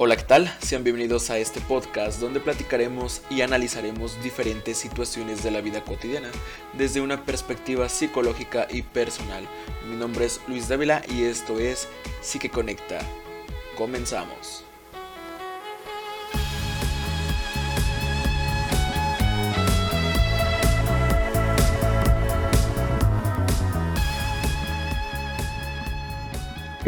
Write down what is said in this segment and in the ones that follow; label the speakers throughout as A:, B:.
A: Hola, ¿qué tal? Sean bienvenidos a este podcast donde platicaremos y analizaremos diferentes situaciones de la vida cotidiana desde una perspectiva psicológica y personal. Mi nombre es Luis Dávila y esto es Psique Conecta. Comenzamos.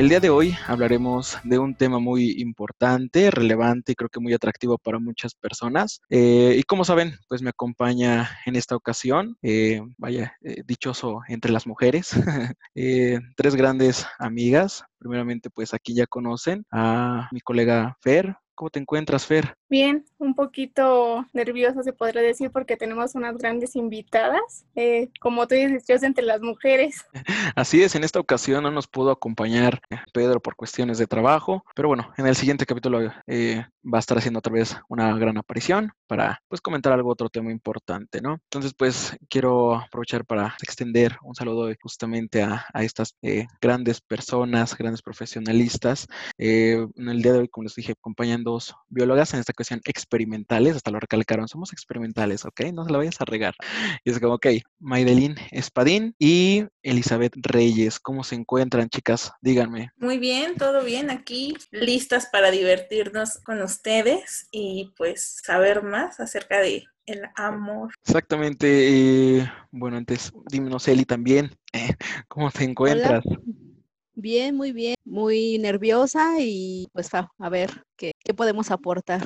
A: El día de hoy hablaremos de un tema muy importante, relevante y creo que muy atractivo para muchas personas. Eh, y como saben, pues me acompaña en esta ocasión, eh, vaya, eh, dichoso entre las mujeres, tres grandes amigas. Primeramente, pues aquí ya conocen a mi colega Fer. ¿Cómo te encuentras, Fer?
B: Bien, un poquito nerviosa se podría decir porque tenemos unas grandes invitadas, eh, como tú dices, entre las mujeres.
A: Así es, en esta ocasión no nos pudo acompañar Pedro por cuestiones de trabajo, pero bueno, en el siguiente capítulo eh, va a estar haciendo otra vez una gran aparición para pues comentar algo, otro tema importante, ¿no? Entonces pues quiero aprovechar para extender un saludo justamente a, estas eh, grandes personas, grandes profesionalistas. en el día de hoy, como les dije, acompañan dos biólogas en esta experimentales, hasta lo recalcaron, somos experimentales, ¿ok? No se la vayas a regar. Y es como, ok, Maydelín Espadín y Elizabeth Reyes, ¿cómo se encuentran, chicas? Díganme.
C: Muy bien, todo bien aquí, listas para divertirnos con ustedes y pues saber más acerca de el amor.
A: Exactamente. bueno, antes, dímenos, Eli, también, ¿cómo te encuentras?
D: Bien, muy bien, muy nerviosa y pues a, ver qué, qué, podemos aportar.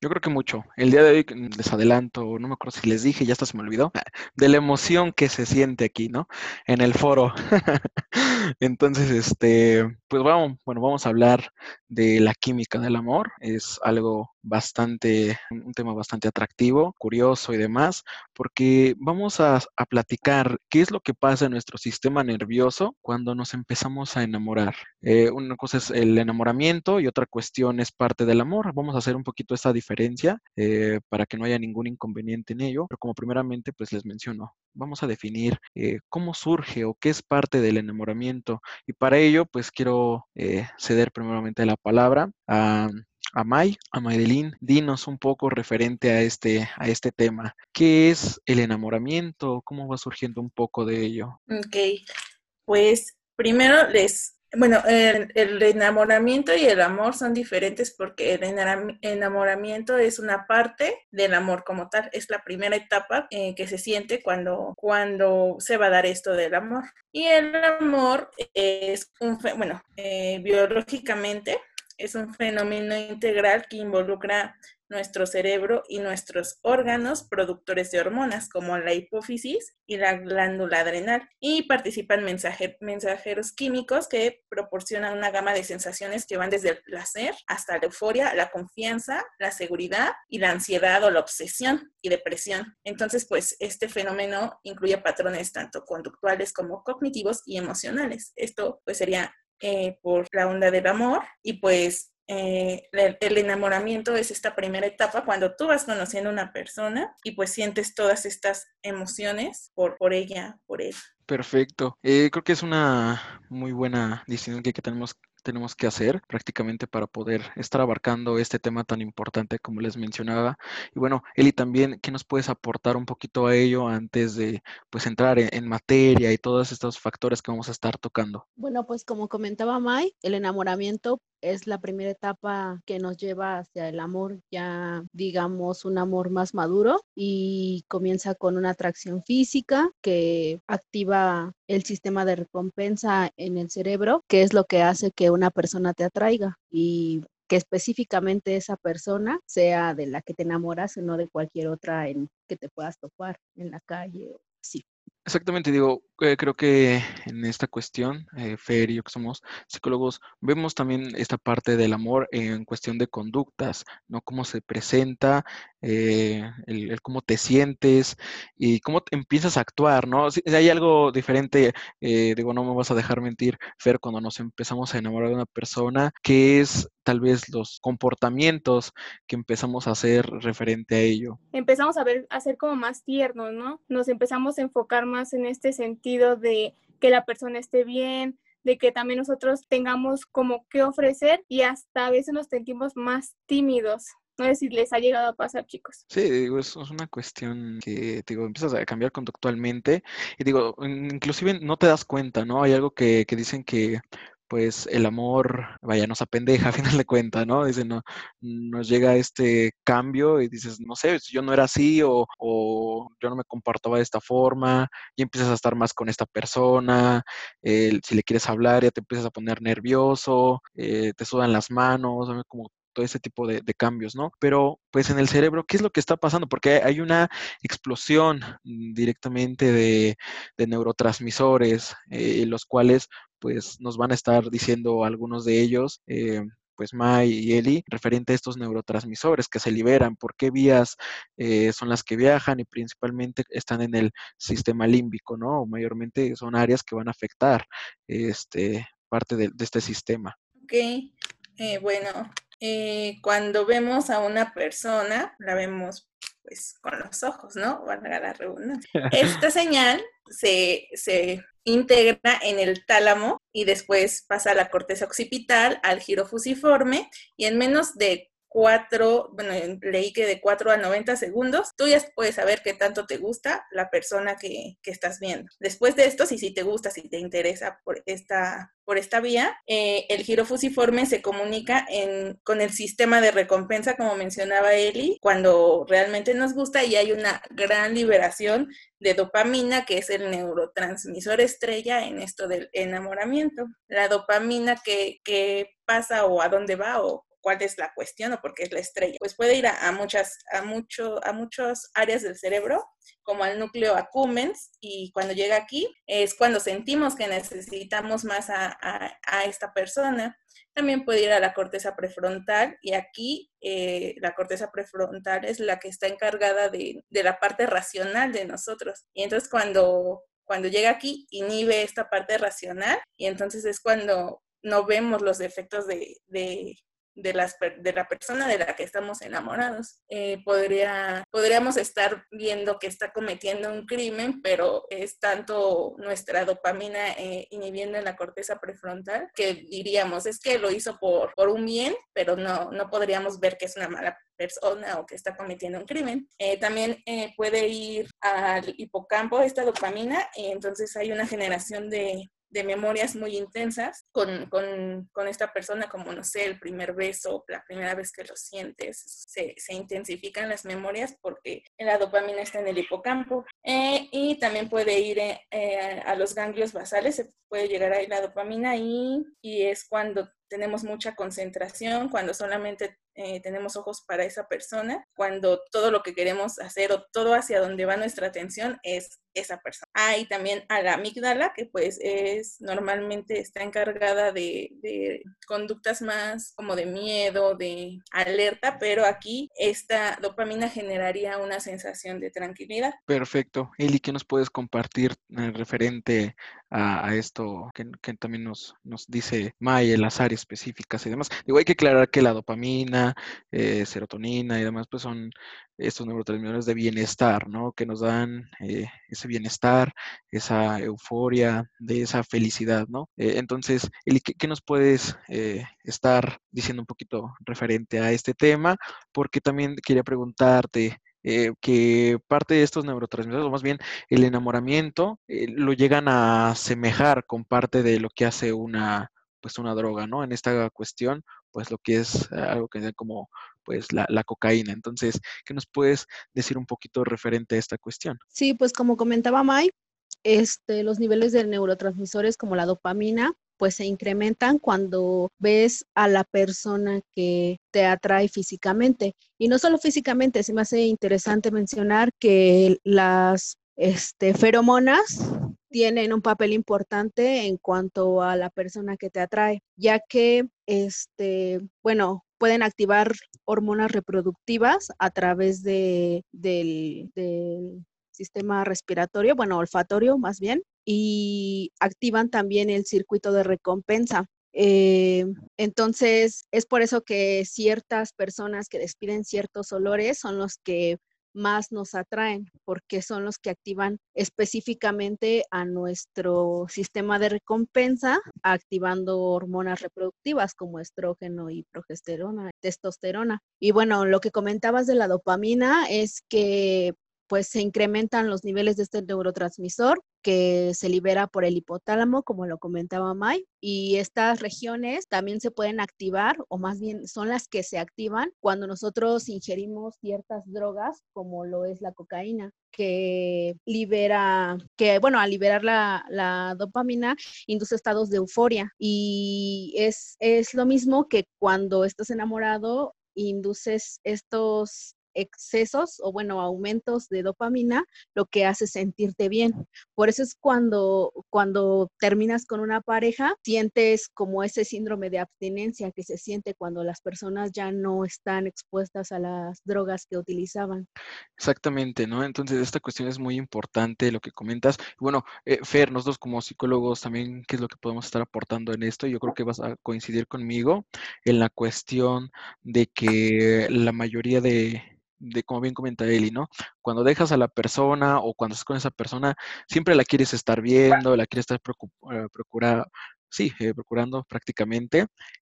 A: Yo creo que mucho. El día de hoy les adelanto, no me acuerdo si les dije, ya hasta se me olvidó, de la emoción que se siente aquí, ¿no? En el foro. Entonces, este, pues vamos, bueno, vamos a hablar de la química del amor. Es algo bastante, un tema bastante atractivo, curioso y demás, porque vamos a, platicar qué es lo que pasa en nuestro sistema nervioso cuando nos empezamos a enamorar. Eh, una cosa es el enamoramiento y otra cuestión es parte del amor. Vamos a hacer un poquito esta diferencia eh, para que no haya ningún inconveniente en ello, pero como primeramente, pues les menciono, vamos a definir eh, cómo surge o qué es parte del enamoramiento. Y para ello, pues quiero ceder primeramente la palabra a a May, a Maydelín, dinos un poco referente a este, a este tema. ¿Qué es el enamoramiento? ¿Cómo va surgiendo un poco de ello?
C: Ok, pues primero les bueno, el, enamoramiento y el amor son diferentes porque el enamoramiento es una parte del amor como tal, es la primera etapa eh, que se siente cuando, cuando se va a dar esto del amor. Y el amor es un, bueno, eh, biológicamente es un fenómeno integral que involucra nuestro cerebro y nuestros órganos productores de hormonas, como la hipófisis y la glándula adrenal, y participan mensajeros químicos que proporcionan una gama de sensaciones que van desde el placer hasta la euforia, la confianza, la seguridad y la ansiedad o la obsesión y depresión. Entonces, pues este fenómeno incluye patrones tanto conductuales como cognitivos y emocionales. Esto pues sería eh, por la onda del amor y pues eh, el, enamoramiento es esta primera etapa cuando tú vas conociendo a una persona y pues sientes todas estas emociones por, por ella, por él.
A: Perfecto. Eh, creo que es una muy buena distinción que, que tenemos tenemos que hacer prácticamente para poder estar abarcando este tema tan importante como les mencionaba. Y bueno, Eli, también, ¿qué nos puedes aportar un poquito a ello antes de pues entrar en, materia y todos estos factores que vamos a estar tocando?
D: Bueno, pues como comentaba Mai, el enamoramiento es la primera etapa que nos lleva hacia el amor, ya digamos un amor más maduro y comienza con una atracción física que activa el sistema de recompensa en el cerebro, que es lo que hace que una persona te atraiga y que específicamente esa persona sea de la que te enamoras, no de cualquier otra en que te puedas topar en la calle o así.
A: Exactamente, digo, eh, creo que en esta cuestión, eh, Fer y yo que somos psicólogos, vemos también esta parte del amor en cuestión de conductas, ¿no? Cómo se presenta, eh, el, cómo te sientes y cómo empiezas a actuar, ¿no? Si, hay algo diferente, digo, no me vas a dejar mentir, Fer, cuando nos empezamos a enamorar de una persona, que es tal vez los comportamientos que empezamos a hacer referente a ello.
B: Empezamos a ver, a ser como más tiernos, ¿no? Nos empezamos a enfocar más en este sentido de que la persona esté bien, de que también nosotros tengamos como que ofrecer y hasta a veces nos sentimos más tímidos. No sé si les ha llegado a pasar, chicos.
A: Sí, digo, es, es una cuestión que, digo, empiezas a cambiar conductualmente y digo, inclusive no te das cuenta, ¿no? Hay algo que, que dicen que pues el amor, vaya, nos apendeja a final de cuentas, ¿no? Dice, no, nos llega este cambio y dices, no sé, yo no era así o, o yo no me comportaba de esta forma y empiezas a estar más con esta persona, si le quieres hablar ya te empiezas a poner nervioso, eh, te sudan las manos, como todo ese tipo de, cambios, ¿no? Pero pues en el cerebro, ¿qué es lo que está pasando? Porque hay una explosión directamente de, neurotransmisores, eh, los cuales pues nos van a estar diciendo algunos de ellos. Eh, pues Mai y Eli, referente a estos neurotransmisores que se liberan, por qué vías eh, son las que viajan y principalmente están en el sistema límbico, ¿no? O mayormente son áreas que van a afectar este, parte de, este sistema.
C: Ok, eh, bueno, cuando vemos a una persona, la vemos pues con los ojos, ¿no? Valga la redundancia. Esta señal se, se integra en el tálamo y después pasa a la corteza occipital, al giro fusiforme y en menos de cuatro, bueno, leí que de 4 a 90 segundos, tú ya puedes saber qué tanto te gusta la persona que, estás viendo. Después de esto, si sí te gusta, si te interesa por esta, por esta vía, eh, el giro fusiforme se comunica en, con el sistema de recompensa, como mencionaba Eli, cuando realmente nos gusta y hay una gran liberación de dopamina, que es el neurotransmisor estrella en esto del enamoramiento. La dopamina que, que pasa o a dónde va o cuál es la cuestión o por qué es la estrella. Pues puede ir a, muchas, a, mucho, a muchas áreas del cerebro, como al núcleo accumbens, y cuando llega aquí es cuando sentimos que necesitamos más a, esta persona. También puede ir a la corteza prefrontal y aquí eh, la corteza prefrontal es la que está encargada de, la parte racional de nosotros. Y entonces cuando, cuando llega aquí inhibe esta parte racional y entonces es cuando no vemos los efectos de, de, de la persona de la que estamos enamorados. Eh, podría, podríamos estar viendo que está cometiendo un crimen, pero es tanto nuestra dopamina eh, inhibiendo en la corteza prefrontal que diríamos, es que lo hizo por, por un bien, pero no, no podríamos ver que es una mala persona o que está cometiendo un crimen. Eh, también puede ir al hipocampo esta dopamina y entonces hay una generación de, de memorias muy intensas con, con, con, esta persona, como no sé, el primer beso, la primera vez que lo sientes, se, se intensifican las memorias porque la dopamina está en el hipocampo. Eh, y también puede ir eh, eh, a los ganglios basales, se puede llegar ahí la dopamina y, y es cuando tenemos mucha concentración, cuando solamente eh, tenemos ojos para esa persona, cuando todo lo que queremos hacer o todo hacia donde va nuestra atención es esa persona. Ah, y también a la amígdala, que pues es normalmente está encargada de, de conductas más como de miedo, de alerta, pero aquí esta dopamina generaría una sensación de tranquilidad.
A: Perfecto. Eli, ¿qué nos puedes compartir eh, referente a, esto que, también nos, nos dice May, las áreas específicas y demás. Digo, hay que aclarar que la dopamina, eh, serotonina y demás, pues son estos neurotransmisores de bienestar, ¿no? Que nos dan eh, ese bienestar, esa euforia, de esa felicidad, ¿no? Eh, entonces, Eli, ¿qué, nos puedes estar diciendo un poquito referente a este tema? Porque también quería preguntarte, eh, que parte de estos neurotransmisores, o más bien el enamoramiento, eh, lo llegan a asemejar con parte de lo que hace una, pues una droga, ¿no? En esta cuestión, pues lo que es algo que es como pues la, la, cocaína. Entonces, ¿qué nos puedes decir un poquito referente a esta cuestión?
D: Sí, pues como comentaba Mai, este, los niveles de neurotransmisores como la dopamina pues se incrementan cuando ves a la persona que te atrae físicamente. Y no solo físicamente, se me hace interesante mencionar que las este, feromonas tienen un papel importante en cuanto a la persona que te atrae, ya que, este, bueno, pueden activar hormonas reproductivas a través de, del, del sistema respiratorio, bueno, olfatorio más bien, y activan también el circuito de recompensa. Eh, entonces, es por eso que ciertas personas que despiden ciertos olores son los que más nos atraen, porque son los que activan específicamente a nuestro sistema de recompensa, activando hormonas reproductivas como estrógeno y progesterona, testosterona. Y bueno, lo que comentabas de la dopamina es que pues se incrementan los niveles de este neurotransmisor que se libera por el hipotálamo, como lo comentaba May, y estas regiones también se pueden activar, o más bien son las que se activan cuando nosotros ingerimos ciertas drogas, como lo es la cocaína que libera, que bueno, al liberar la, la, dopamina induce estados de euforia. Y es, es lo mismo que cuando estás enamorado induces estos excesos o bueno, aumentos de dopamina, lo que hace sentirte bien. Por eso es cuando, cuando terminas con una pareja, sientes como ese síndrome de abstinencia que se siente cuando las personas ya no están expuestas a las drogas que utilizaban.
A: Exactamente, ¿no? Entonces, esta cuestión es muy importante, lo que comentas. Bueno, eh, Fer, nosotros como psicólogos también, ¿qué es lo que podemos estar aportando en esto? Yo creo que vas a coincidir conmigo en la cuestión de que la mayoría de, de como bien comenta Eli, ¿no? Cuando dejas a la persona o cuando estás con esa persona, siempre la quieres estar viendo, la quieres estar eh, procurando, sí, eh, procurando prácticamente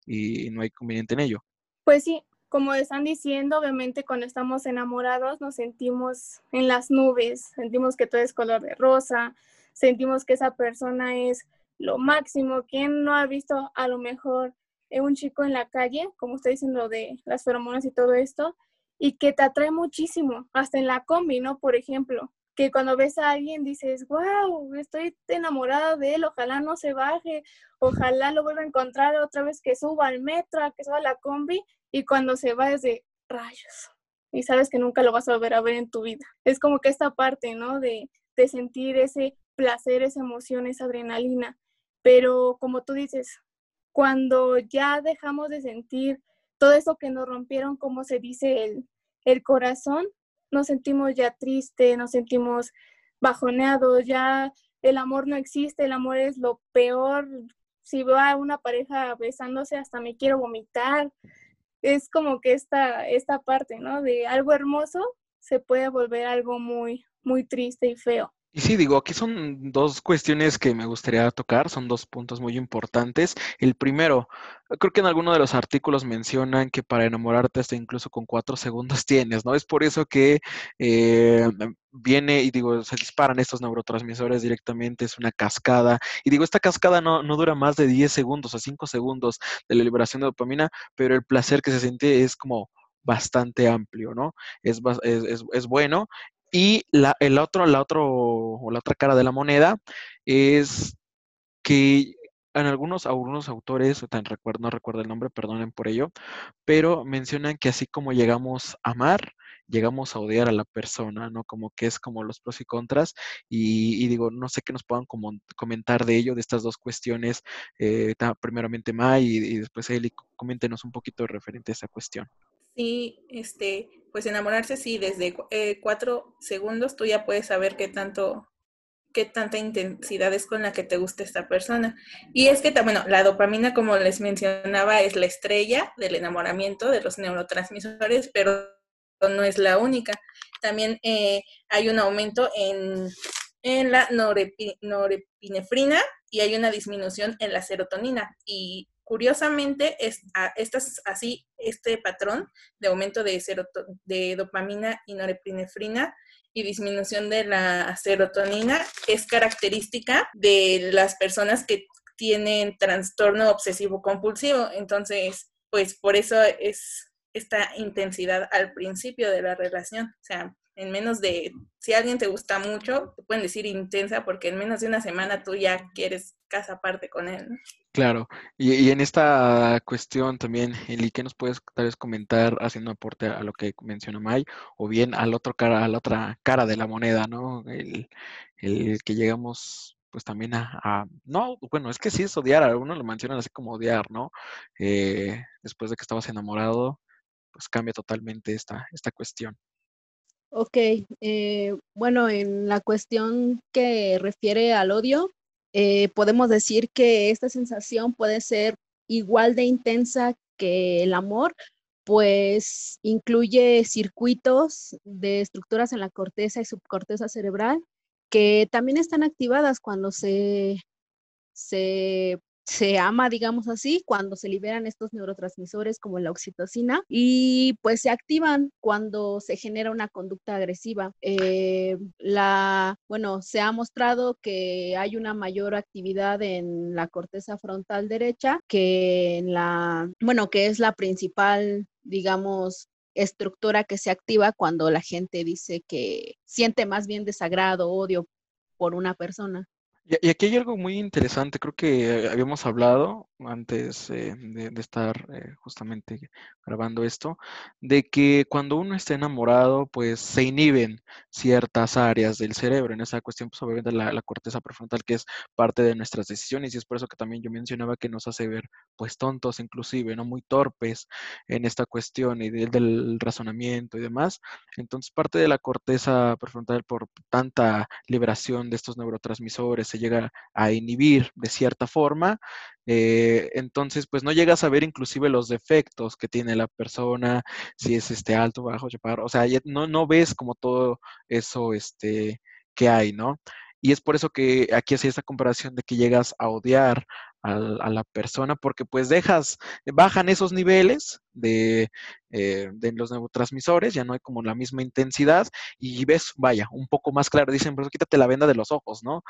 A: y no hay conveniente en ello.
B: Pues sí, como están diciendo, obviamente cuando estamos enamorados nos sentimos en las nubes, sentimos que todo es color de rosa, sentimos que esa persona es lo máximo. ¿Quién no ha visto a lo mejor un chico en la calle, como usted diciendo de las feromonas y todo esto? Y que te atrae muchísimo, hasta en la combi, ¿no? Por ejemplo, que cuando ves a alguien dices, wow, estoy enamorada de él, ojalá no se baje, ojalá lo vuelva a encontrar otra vez que suba al metro, que suba a la combi, y cuando se va es de rayos, y sabes que nunca lo vas a volver a ver en tu vida. Es como que esta parte, ¿no? De, de sentir ese placer, esa emoción, esa adrenalina. Pero como tú dices, cuando ya dejamos de sentir todo eso que nos rompieron, como se dice, el, el corazón, nos sentimos ya tristes, nos sentimos bajoneados, ya el amor no existe, el amor es lo peor. Si veo a una pareja besándose, hasta me quiero vomitar. Es como que esta, esta parte, ¿no? De algo hermoso se puede volver algo muy, muy triste y feo.
A: Y sí, digo, aquí son dos cuestiones que me gustaría tocar, son dos puntos muy importantes. El primero, creo que en alguno de los artículos mencionan que para enamorarte hasta incluso con cuatro segundos tienes, ¿no? Es por eso que eh, viene y digo, se disparan estos neurotransmisores directamente, es una cascada. Y digo, esta cascada no, no dura más de 10 segundos o 5 segundos de la liberación de dopamina, pero el placer que se siente es como bastante amplio, ¿no? Es, es, es, es, bueno y la, el otro, la, otro, o la otra cara de la moneda es que en algunos, algunos autores, no recuerdo el nombre, perdonen por ello, pero mencionan que así como llegamos a amar, llegamos a odiar a la persona, ¿no? Como que es como los pros y contras. Y, digo, no sé qué nos puedan como comentar de ello, de estas dos cuestiones, eh, primeramente May y, y después Eli, coméntenos un poquito referente a esa cuestión.
C: Sí, este, pues enamorarse sí, desde eh, cuatro segundos tú ya puedes saber qué tanto, qué tanta intensidad es con la que te gusta esta persona. Y es que, bueno, la dopamina, como les mencionaba, es la estrella del enamoramiento de los neurotransmisores, pero no es la única. También eh, hay un aumento en, en la norepinefrina y hay una disminución en la serotonina. Y Curiosamente, es, así, este patrón de aumento de, de dopamina y norepinefrina y disminución de la serotonina es característica de las personas que tienen trastorno obsesivo compulsivo. Entonces, pues por eso es esta intensidad al principio de la relación. O sea, en menos de, si alguien te gusta mucho, te pueden decir intensa porque en menos de una semana tú ya quieres casa aparte con él.
A: Claro, y, en esta cuestión también, Eli, ¿qué nos puedes tal vez comentar haciendo aporte a lo que menciona May? O bien al otro cara, a la otra cara de la moneda, ¿no? El, que llegamos pues también a, no, bueno, es que sí es odiar, a uno lo mencionan así como odiar, ¿no? Eh, después de que estabas enamorado, pues cambia totalmente esta, esta cuestión.
D: Ok, eh, bueno, en la cuestión que refiere al odio, eh, podemos decir que esta sensación puede ser igual de intensa que el amor pues incluye circuitos de estructuras en la corteza y subcorteza cerebral que también están activadas cuando se, se se ama, digamos así, cuando se liberan estos neurotransmisores como la oxitocina y pues se activan cuando se genera una conducta agresiva. Eh, la, bueno, se ha mostrado que hay una mayor actividad en la corteza frontal derecha que en la, bueno, que es la principal, digamos, estructura que se activa cuando la gente dice que siente más bien desagrado, odio por una persona.
A: Y, aquí hay algo muy interesante, creo que habíamos hablado antes eh, de, estar eh, justamente grabando esto, de que cuando uno está enamorado, pues se inhiben ciertas áreas del cerebro. En esa cuestión, pues obviamente la, la, corteza prefrontal, que es parte de nuestras decisiones, y es por eso que también yo mencionaba que nos hace ver, pues tontos inclusive, ¿no? Muy torpes en esta cuestión y del, del razonamiento y demás. Entonces, parte de la corteza prefrontal, por tanta liberación de estos neurotransmisores, se llega a inhibir de cierta forma, eh, entonces pues no llegas a ver inclusive los defectos que tiene la persona, si es este alto, bajo, chaparro, o sea, no, no ves como todo eso este, que hay, ¿no? Y es por eso que aquí hacía esta comparación de que llegas a odiar a, la persona porque pues dejas, bajan esos niveles de, eh, de, los neurotransmisores, ya no hay como la misma intensidad y ves, vaya, un poco más claro, dicen, pero quítate la venda de los ojos, ¿no?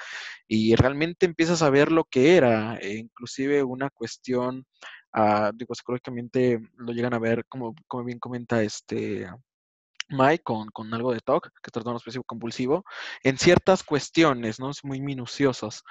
A: Y realmente empiezas a ver lo que era, e inclusive una cuestión, uh, digo, psicológicamente lo llegan a ver, como, como bien comenta este Mike con, con algo de TOC, que es trastorno obsesivo compulsivo, en ciertas cuestiones, ¿no? Es muy minuciosos.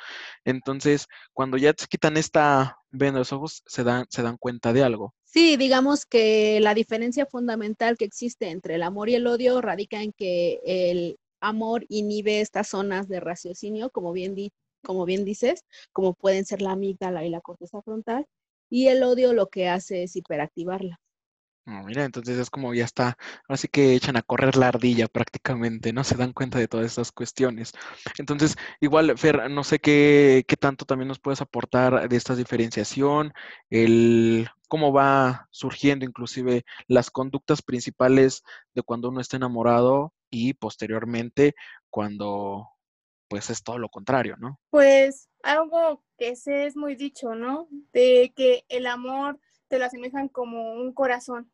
A: Entonces, cuando ya te quitan esta venda de los ojos, se dan, se dan cuenta de algo.
D: Sí, digamos que la diferencia fundamental que existe entre el amor y el odio radica en que el amor inhibe estas zonas de raciocinio, como bien, di como bien dices, como pueden ser la amígdala y la corteza frontal, y el odio lo que hace es hiperactivarla.
A: Mira, entonces es como ya está, así que echan a correr la ardilla prácticamente, ¿no? Se dan cuenta de todas estas cuestiones. Entonces, igual, Fer, no sé qué, qué tanto también nos puedes aportar de esta diferenciación, el cómo va surgiendo inclusive las conductas principales de cuando uno está enamorado y posteriormente cuando pues es todo lo contrario, ¿no?
B: Pues algo que sé es muy dicho, ¿no? De que el amor te lo asemejan como un corazón.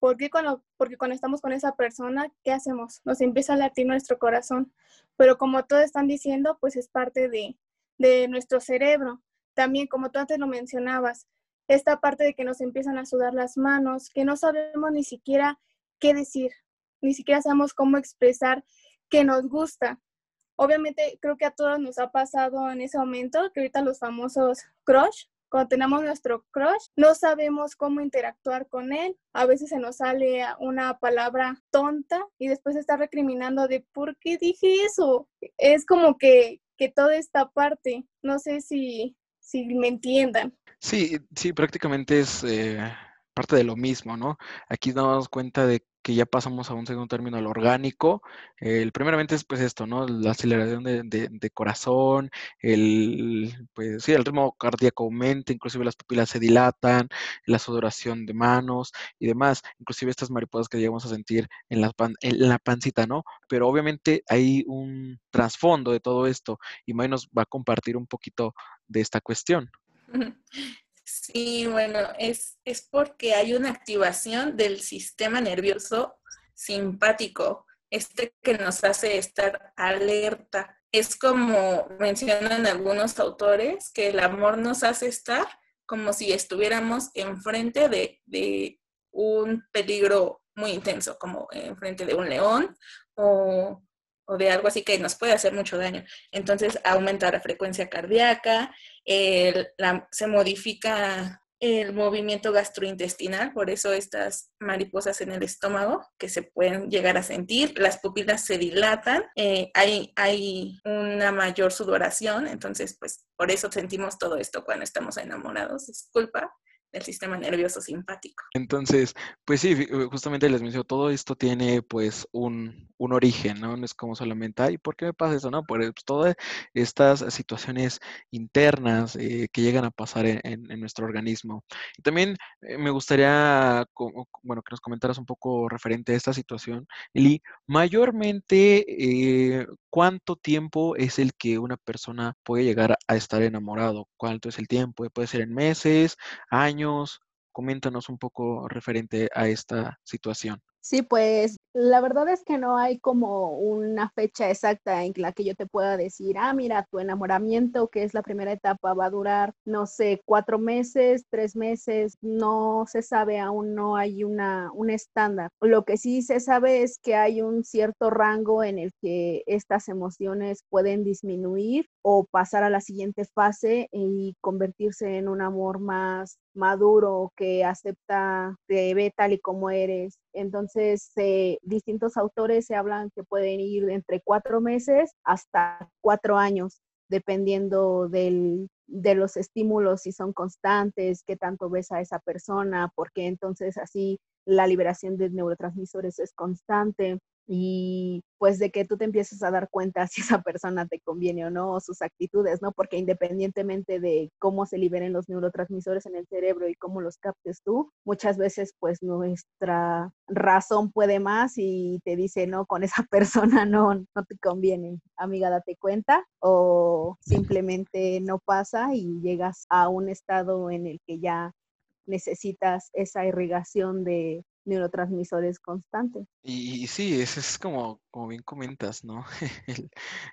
B: ¿Por qué cuando, porque cuando estamos con esa persona, ¿qué hacemos? Nos empieza a latir nuestro corazón. Pero como todos están diciendo, pues es parte de, de nuestro cerebro. También, como tú antes lo mencionabas, esta parte de que nos empiezan a sudar las manos, que no sabemos ni siquiera qué decir, ni siquiera sabemos cómo expresar que nos gusta. Obviamente creo que a todos nos ha pasado en ese momento, que ahorita los famosos crush, cuando tenemos nuestro crush, no sabemos cómo interactuar con él. A veces se nos sale una palabra tonta y después está recriminando de por qué dije eso. Es como que, que toda esta parte, no sé si, si me entiendan.
A: Sí, sí, prácticamente es eh, parte de lo mismo, ¿no? Aquí nos damos cuenta de que ya pasamos a un segundo término, al orgánico. El primeramente es pues esto, ¿no? La aceleración de, corazón, el, pues sí, el ritmo cardíaco aumenta, inclusive las pupilas se dilatan, la sudoración de manos y demás, inclusive estas mariposas que llegamos a sentir en la, en la pancita, ¿no? Pero obviamente hay un trasfondo de todo esto y May nos va a compartir un poquito de esta cuestión.
C: Sí, bueno, es, es porque hay una activación del sistema nervioso simpático, este que nos hace estar alerta. Es como mencionan algunos autores, que el amor nos hace estar como si estuviéramos enfrente de, de un peligro muy intenso, como enfrente de un león o, o, de algo así que nos puede hacer mucho daño. Entonces aumenta la frecuencia cardíaca, se modifica el movimiento gastrointestinal, por eso estas mariposas en el estómago que se pueden llegar a sentir, las pupilas se dilatan, eh, hay, hay una mayor sudoración, entonces pues por eso sentimos todo esto cuando estamos enamorados, disculpa, del sistema nervioso simpático.
A: Entonces, pues sí, justamente les menciono, todo esto tiene pues un, un origen, ¿no? No es como solamente, ay, ¿por qué me pasa eso? No, pues todas estas situaciones internas eh, que llegan a pasar en, nuestro organismo. Y también eh, me gustaría, bueno, que nos comentaras un poco referente a esta situación, Eli, mayormente, eh, ¿cuánto tiempo es el que una persona puede llegar a estar enamorado? ¿Cuánto es el tiempo? ¿Puede ser en meses, años? Coméntanos un poco referente a esta situación.
D: Sí, pues la verdad es que no hay como una fecha exacta en la que yo te pueda decir, ah, mira, tu enamoramiento, que es la primera etapa, va a durar, no sé, cuatro meses, tres meses, no se sabe, aún no hay una, un estándar. Lo que sí se sabe es que hay un cierto rango en el que estas emociones pueden disminuir o pasar a la siguiente fase y convertirse en un amor más maduro, que acepta, te ve tal y como eres. Entonces, eh, distintos autores se hablan que pueden ir entre cuatro meses hasta cuatro años, dependiendo del, de los estímulos, si son constantes, qué tanto ves a esa persona, porque entonces así la liberación de neurotransmisores es constante y pues de que tú te empieces a dar cuenta si esa persona te conviene o no, o sus actitudes, ¿no? Porque independientemente de cómo se liberen los neurotransmisores en el cerebro y cómo los captes tú, muchas veces pues nuestra razón puede más y te dice, no, con esa persona no, no te conviene, amiga, date cuenta, o simplemente no pasa y llegas a un estado en el que ya necesitas esa irrigación de neurotransmisores constantes.
A: Y, sí, ese es como, como bien comentas, ¿no?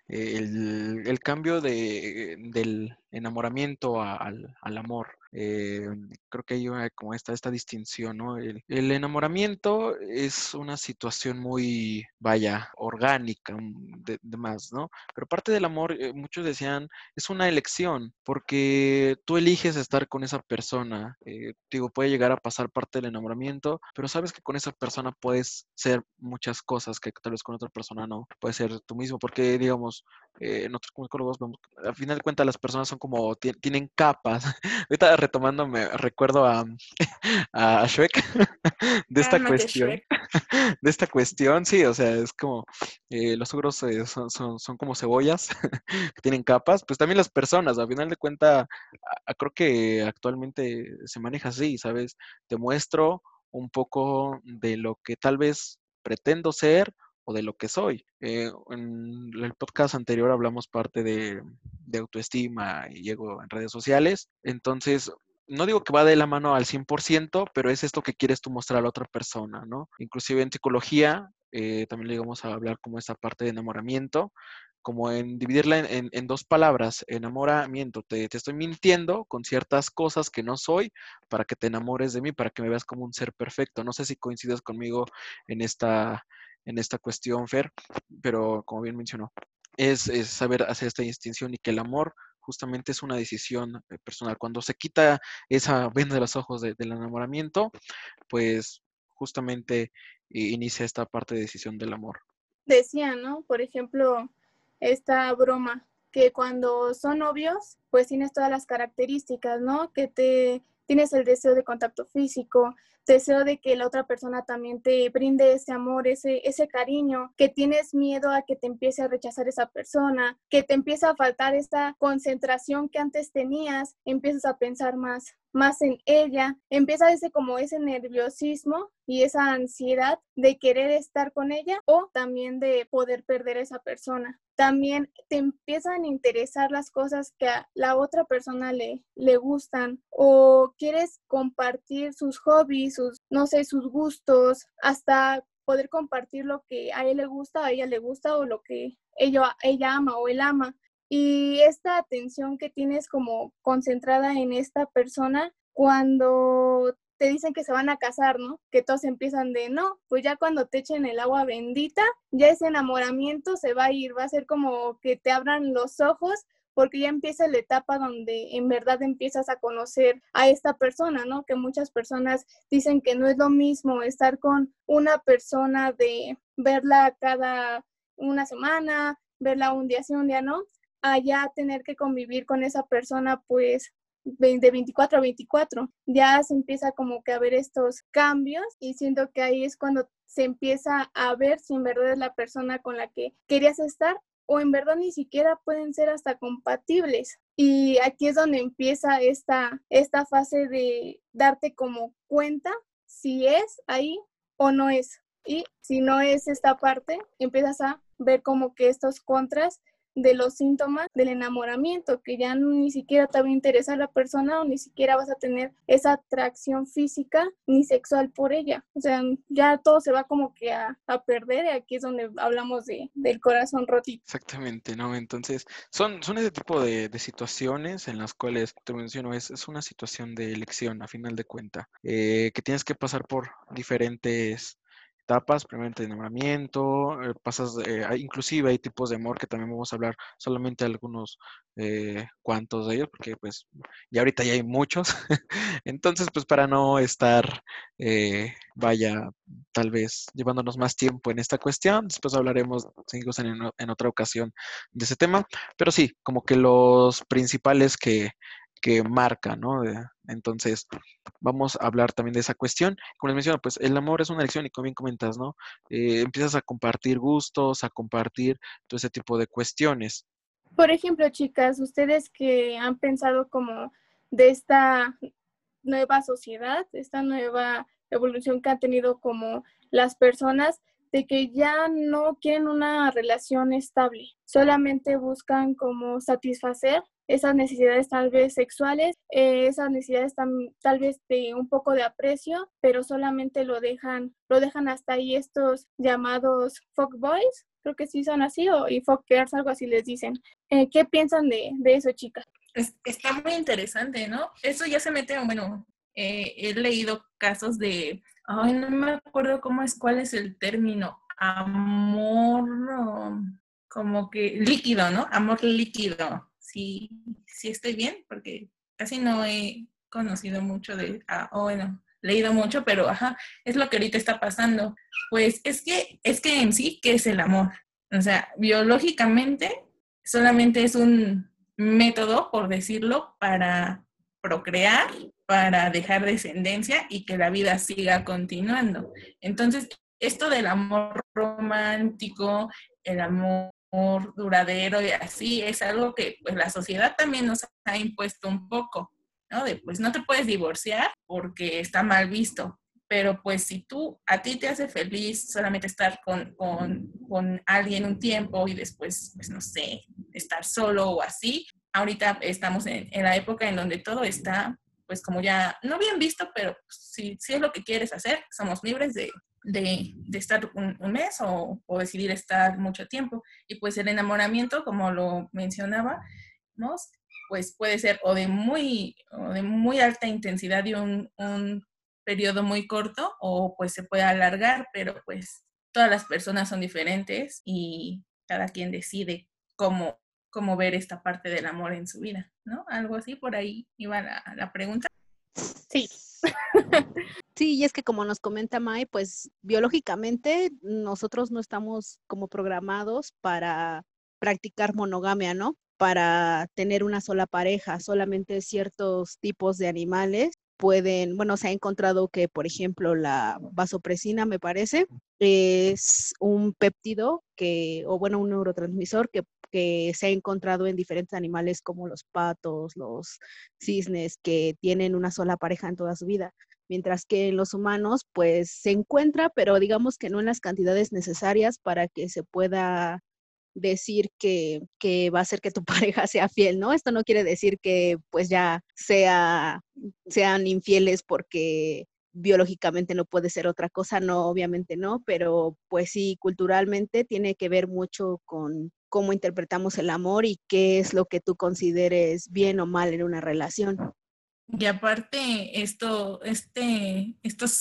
A: el, el, cambio de, del enamoramiento al, al, amor. Eh, creo que hay como esta, esta distinción, ¿no? El, el, enamoramiento es una situación muy, vaya, orgánica, mm, de, más, ¿no? Pero parte del amor, eh, muchos decían, es una elección, porque tú eliges estar con esa persona. Eh, digo, puede llegar a pasar parte del enamoramiento, pero sabes que con esa persona puedes ser muchas cosas que tal vez con otra persona no. Puede ser tú mismo, porque, digamos, eh, nosotros como psicólogos vemos, al final de cuentas las personas son como, tienen capas. Ahorita retomando, me recuerdo a, a Shrek de esta cuestión. De esta cuestión, sí, o sea, es como, eh, los ogros eh, son, son, son, como cebollas que tienen capas, pues también las personas, al final de cuentas, creo que actualmente se maneja así, ¿sabes? Te muestro un poco de lo que tal vez pretendo ser de lo que soy. Eh, en el podcast anterior hablamos parte de, autoestima y llego en redes sociales. Entonces, no digo que va de la mano al 100%, pero es esto que quieres tú mostrar a la otra persona, ¿no? Inclusive en psicología, eh, también le íbamos a hablar como esta parte de enamoramiento, como en dividirla en, dos palabras, enamoramiento, te, te, estoy mintiendo con ciertas cosas que no soy para que te enamores de mí, para que me veas como un ser perfecto. No sé si coincides conmigo en esta, en esta cuestión, Fer, pero como bien mencionó, es, saber hacer esta distinción y que el amor justamente es una decisión eh, personal. Cuando se quita esa venda de los ojos del enamoramiento, pues justamente inicia esta parte de decisión del amor.
B: Decía, ¿no? Por ejemplo, esta broma, que cuando son novios, pues tienes todas las características, ¿no? Que te tienes el deseo de contacto físico, deseo de que la otra persona también te brinde ese amor, ese, ese cariño, que tienes miedo a que te empiece a rechazar esa persona, que te empieza a faltar esta concentración que antes tenías, empiezas a pensar más, más en ella, empieza ese como ese nerviosismo y esa ansiedad de querer estar con ella o también de poder perder a esa persona. También te empiezan a interesar las cosas que a la otra persona le, le gustan o quieres compartir sus hobbies, sus, no sé, sus gustos, hasta poder compartir lo que a él le gusta, a ella le gusta o lo que ella, ella ama o él ama. Y esta atención que tienes como concentrada en esta persona, cuando te dicen que se van a casar, ¿no? Que todos empiezan de, no, pues ya cuando te echen el agua bendita, ya ese enamoramiento se va a ir, va a ser como que te abran los ojos porque ya empieza la etapa donde en verdad empiezas a conocer a esta persona, ¿no? Que muchas personas dicen que no es lo mismo estar con una persona de verla cada una semana, verla un día sí, un día no, allá tener que convivir con esa persona pues de 24 a 24. Ya se empieza como que a ver estos cambios y siento que ahí es cuando se empieza a ver si en verdad es la persona con la que querías estar o en verdad ni siquiera pueden ser hasta compatibles. Y aquí es donde empieza esta, esta fase de darte como cuenta si es ahí o no es. Y si no es esta parte, empiezas a ver como que estos contras de los síntomas del enamoramiento, que ya ni siquiera te va a interesar la persona o ni siquiera vas a tener esa atracción física ni sexual por ella. O sea, ya todo se va como que a, perder y aquí es donde hablamos de, del corazón rotito.
A: Exactamente, ¿no? Entonces, son, son ese tipo de, situaciones en las cuales, te menciono, es, es una situación de elección a final de cuenta, eh, que tienes que pasar por diferentes etapas, primeramente de eh, pasas, eh, inclusive hay tipos de amor que también vamos a hablar solamente algunos eh, cuantos de ellos, porque pues ya ahorita ya hay muchos. Entonces, pues para no estar, vaya, tal vez llevándonos más tiempo en esta cuestión, después hablaremos, en, en otra ocasión de ese tema, pero sí, como que los principales que, que marca, ¿no? Entonces, vamos a hablar también de esa cuestión. Como les menciono, pues el amor es una elección y como bien comentas, ¿no? Eh, empiezas a compartir gustos, a compartir todo ese tipo de cuestiones.
B: Por ejemplo, chicas, ustedes que han pensado como de esta nueva sociedad, esta nueva evolución que han tenido como las personas, de que ya no quieren una relación estable, solamente buscan como satisfacer esas necesidades tal vez sexuales, eh, esas necesidades tal vez de un poco de aprecio, pero solamente lo dejan, lo dejan hasta ahí estos llamados fuck boys, creo que sí son así, o y fuck girls, algo así les dicen. Eh, ¿Qué piensan de, de eso, chicas?
C: está muy interesante, ¿no? Eso ya se mete, bueno, eh, he leído casos de, ay, no me acuerdo cómo es, cuál es el término, amor, como que líquido, ¿no? Amor líquido si, si estoy bien, porque casi no he conocido mucho de, ah, o bueno, leído mucho, pero ajá, es lo que ahorita está pasando. Pues es que, es que en sí, ¿qué es el amor? O sea, biológicamente solamente es un método, por decirlo, para procrear, para dejar descendencia y que la vida siga continuando. Entonces, esto del amor romántico, el amor duradero y así es algo que pues la sociedad también nos ha impuesto un poco, ¿no? De pues no te puedes divorciar porque está mal visto, pero pues si tú, a ti te hace feliz solamente estar con, con, con alguien un tiempo y después, pues no sé, estar solo o así, ahorita estamos en, en la época en donde todo está pues como ya, no bien visto, pero si, si es lo que quieres hacer, somos libres de, de, estar un, mes o, decidir estar mucho tiempo. Y pues el enamoramiento, como lo mencionábamos, pues puede ser o de muy, de muy alta intensidad y un, un periodo muy corto o pues se puede alargar, pero pues todas las personas son diferentes y cada quien decide cómo, cómo ver esta parte del amor en su vida, ¿no? Algo así, por ahí iba la, la pregunta.
B: Sí,
D: Sí, y es que como nos comenta Mai, pues biológicamente nosotros no estamos como programados para practicar monogamia, ¿no? Para tener una sola pareja, solamente ciertos tipos de animales pueden, bueno, se ha encontrado que, por ejemplo, la vasopresina, me parece, es un péptido que, o bueno, un neurotransmisor que, que se ha encontrado en diferentes animales como los patos, los cisnes, que tienen una sola pareja en toda su vida mientras que en los humanos pues se encuentra, pero digamos que no en las cantidades necesarias para que se pueda decir que, va a hacer que tu pareja sea fiel, ¿no? Esto no quiere decir que pues ya sea, sean infieles porque biológicamente no puede ser otra cosa, no, obviamente no, pero pues sí, culturalmente tiene que ver mucho con cómo interpretamos el amor y qué es lo que tú consideres bien o mal en una relación.
C: Y aparte, esto, este, estos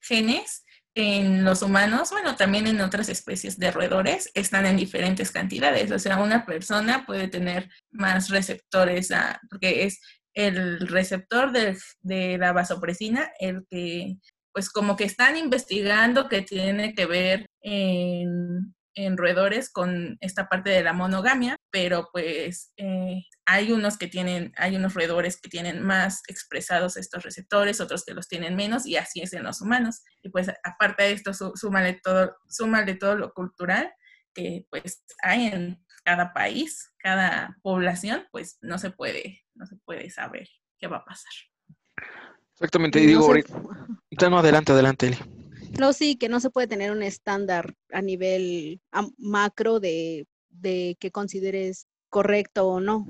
C: genes en los humanos, bueno, también en otras especies de roedores, están en diferentes cantidades. O sea, una persona puede tener más receptores, porque es el receptor de, de, la vasopresina el que, pues como que están investigando que tiene que ver en, en roedores con esta parte de la monogamia, pero pues eh, hay unos que tienen, hay unos roedores que tienen más expresados estos receptores, otros que los tienen menos, y así es en los humanos. Y pues aparte de esto, súmale todo, súmale todo lo cultural que pues hay en cada país, cada población, pues no se puede, no se puede saber qué va a pasar.
A: Exactamente, y digo, ahorita, no, adelante, adelante, Eli.
D: No, sí, que no se puede tener un estándar a nivel macro de, de que consideres correcto o no.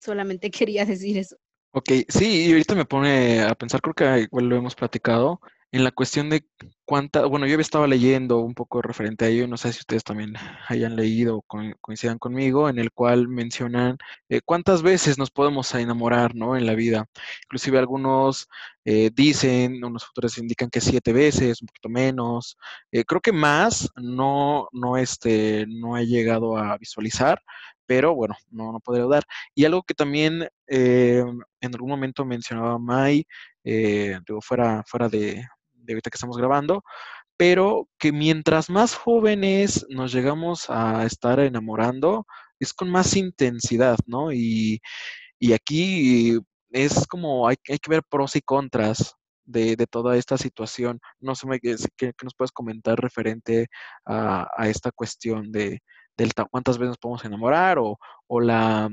D: Solamente quería decir eso.
A: Ok, sí, y ahorita me pone a pensar, creo que igual lo hemos platicado, en la cuestión de cuánta, bueno, yo estaba leyendo un poco referente a ello, no sé si ustedes también hayan leído o coincidan conmigo, en el cual mencionan eh, cuántas veces nos podemos enamorar, ¿no? En la vida. Inclusive algunos eh, dicen, unos autores indican que siete veces, un poquito menos. Eh, creo que más no, no, este, no he llegado a visualizar, pero bueno, no, no podría dudar. Y algo que también en algún momento mencionaba Mai, digo, fuera, fuera de, de ahorita que estamos grabando, pero que mientras más jóvenes nos llegamos a estar enamorando, es con más intensidad, ¿no? Y, aquí es como hay, hay, que ver pros y contras de, toda esta situación. No sé qué, nos puedes comentar referente a, esta cuestión de del cuántas veces nos podemos enamorar o, la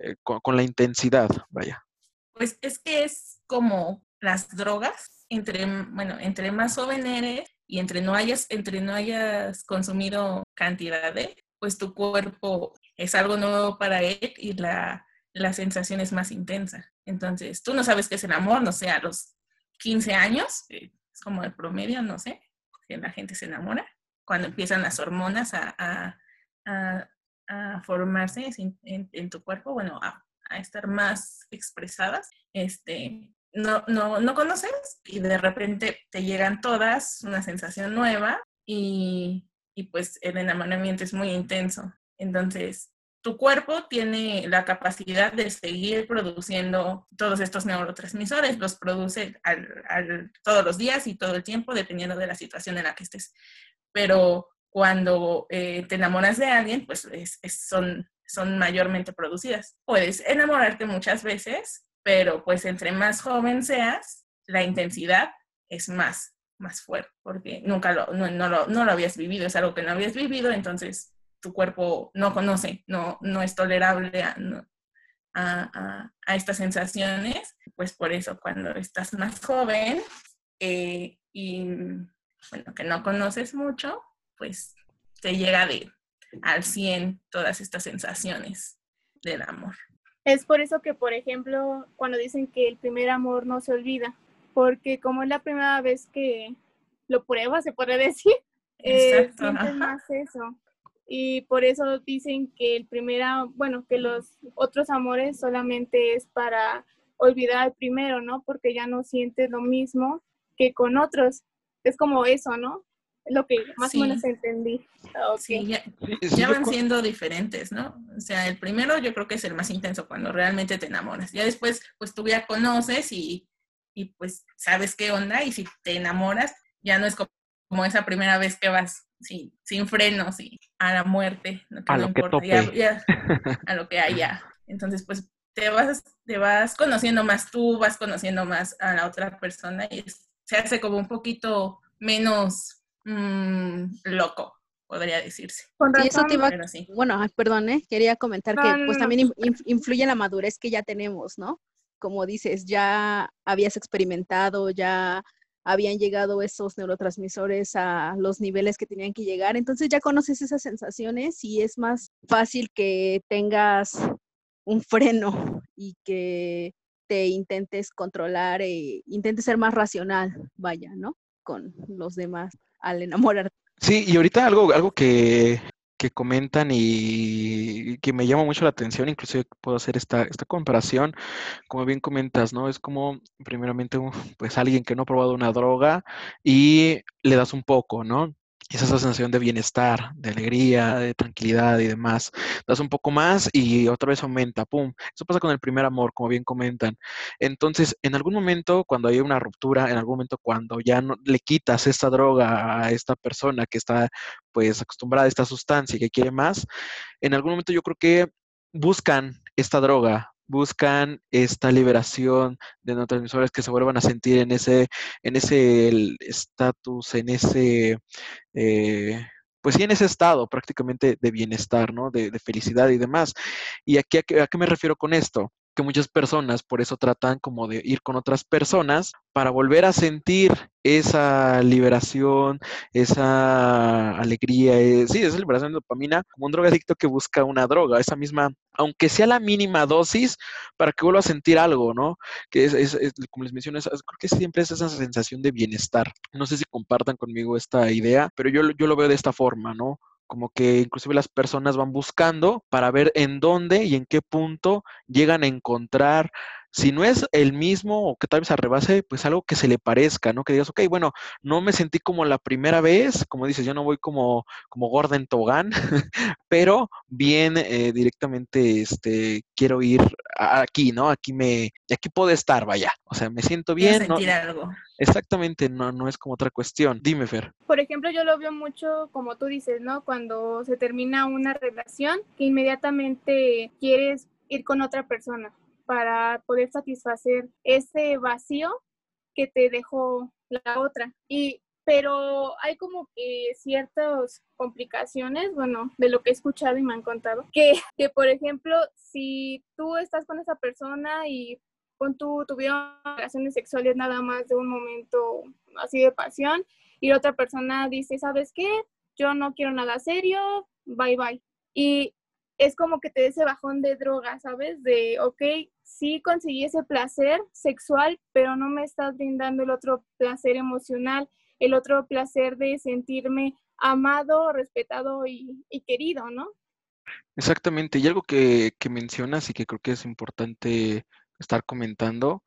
A: eh, con la intensidad, vaya.
C: Pues es que es como las drogas entre, bueno, entre más joven eres y entre no hayas, entre no hayas consumido cantidades, pues tu cuerpo es algo nuevo para él y la, la sensación es más intensa. Entonces, tú no sabes qué es el amor, no sé, a los 15 años, es como el promedio, no sé, que la gente se enamora, cuando empiezan las hormonas a, a, a, formarse en, en, tu cuerpo, bueno, a, estar más expresadas, este, no, no, no conoces y de repente te llegan todas, una sensación nueva y, y pues el enamoramiento es muy intenso. Entonces, tu cuerpo tiene la capacidad de seguir produciendo todos estos neurotransmisores, los produce al, todos los días y todo el tiempo, dependiendo de la situación en la que estés. Pero cuando eh, te enamoras de alguien, pues son, son mayormente producidas. Puedes enamorarte muchas veces pero pues entre más joven seas, la intensidad es más, más fuerte, porque nunca lo, no, lo, no lo habías vivido, es algo que no habías vivido, entonces tu cuerpo no conoce, no, no es tolerable a, a, a, estas sensaciones, pues por eso cuando estás más joven eh, y bueno, que no conoces mucho, pues te llega de al 100 todas estas sensaciones del amor.
B: Es por eso que, por ejemplo, cuando dicen que el primer amor no se olvida, porque como es la primera vez que lo pruebas, se puede decir, eh, sientes más eso. Y por eso dicen que el primer, bueno, que los otros amores solamente es para olvidar al primero, ¿no? Porque ya no sientes lo mismo que con otros. Es como eso, ¿no? Lo que más o menos entendí.
C: Ah, sí, ya, van siendo diferentes, ¿no? O sea, el primero yo creo que es el más intenso cuando realmente te enamoras. Ya después, pues tú ya conoces y, y pues sabes qué onda y si te enamoras, ya no es como, esa primera vez que vas sin, sin frenos y a la muerte,
A: no, a lo importa, que
C: ya, a lo que haya. Entonces, pues te vas, te vas conociendo más tú, vas conociendo más a la otra persona y se hace como un poquito menos mmm, loco, podría decirse.
D: Y eso te iba, bueno, perdón, ¿eh? quería comentar que pues también influye la madurez que ya tenemos, ¿no? Como dices, ya habías experimentado, ya habían llegado esos neurotransmisores a los niveles que tenían que llegar, entonces ya conoces esas sensaciones y es más fácil que tengas un freno y que te intentes controlar e intentes ser más racional, vaya, ¿no? Con los demás al enamorar.
A: Sí, y ahorita algo, algo que, que comentan y que me llama mucho la atención, inclusive puedo hacer esta, esta comparación, como bien comentas, ¿no? Es como primeramente pues alguien que no ha probado una droga y le das un poco, ¿no? Es esa sensación de bienestar, de alegría, de tranquilidad y demás. Das un poco más y otra vez aumenta, ¡pum! Eso pasa con el primer amor, como bien comentan. Entonces, en algún momento, cuando hay una ruptura, en algún momento cuando ya no, le quitas esta droga a esta persona que está pues acostumbrada a esta sustancia y que quiere más, en algún momento yo creo que buscan esta droga, buscan esta liberación de neurotransmisores que se vuelvan a sentir en ese, en ese estatus, en ese, eh, pues sí, en ese estado prácticamente de bienestar, ¿no? De, felicidad y demás. ¿Y aquí, a qué me refiero con esto? Que muchas personas por eso tratan como de ir con otras personas para volver a sentir esa liberación, esa alegría, eh, sí, esa liberación de dopamina, como un drogadicto que busca una droga, esa misma, aunque sea la mínima dosis, para que vuelva a sentir algo, ¿no? Que es, como les mencioné, creo que siempre es esa sensación de bienestar. No sé si compartan conmigo esta idea, pero yo, yo lo veo de esta forma, ¿no? Como que inclusive las personas van buscando para ver en dónde y en qué punto llegan a encontrar si no es el mismo o que tal vez arrebase, pues algo que se le parezca, ¿no? Que digas, ok, bueno, no me sentí como la primera vez, como dices, yo no voy como, como gorda en togán, pero bien eh, directamente, este, quiero ir aquí, ¿no? Aquí me, aquí puedo estar, vaya, o sea, me siento bien.
C: Sentir algo.
A: Exactamente, no, no es como otra cuestión. Dime, Fer.
B: Por ejemplo, yo lo veo mucho, como tú dices, ¿no? Cuando se termina una relación, que inmediatamente quieres ir con otra persona para poder satisfacer ese vacío que te dejó la otra. Y pero hay como ciertas complicaciones, bueno, de lo que he escuchado y me han contado, que, que por ejemplo, si tú estás con esa persona y con tu tuvieron relaciones sexuales nada más de un momento así de pasión y la otra persona dice, ¿sabes qué? Yo no quiero nada serio, bye bye. Y es como que te dé ese bajón de droga, ¿sabes? De, ok, sí conseguí ese placer sexual, pero no me estás brindando el otro placer emocional, el otro placer de sentirme amado, respetado y, querido, ¿no?
A: Exactamente, y algo que, mencionas y que creo que es importante estar comentando,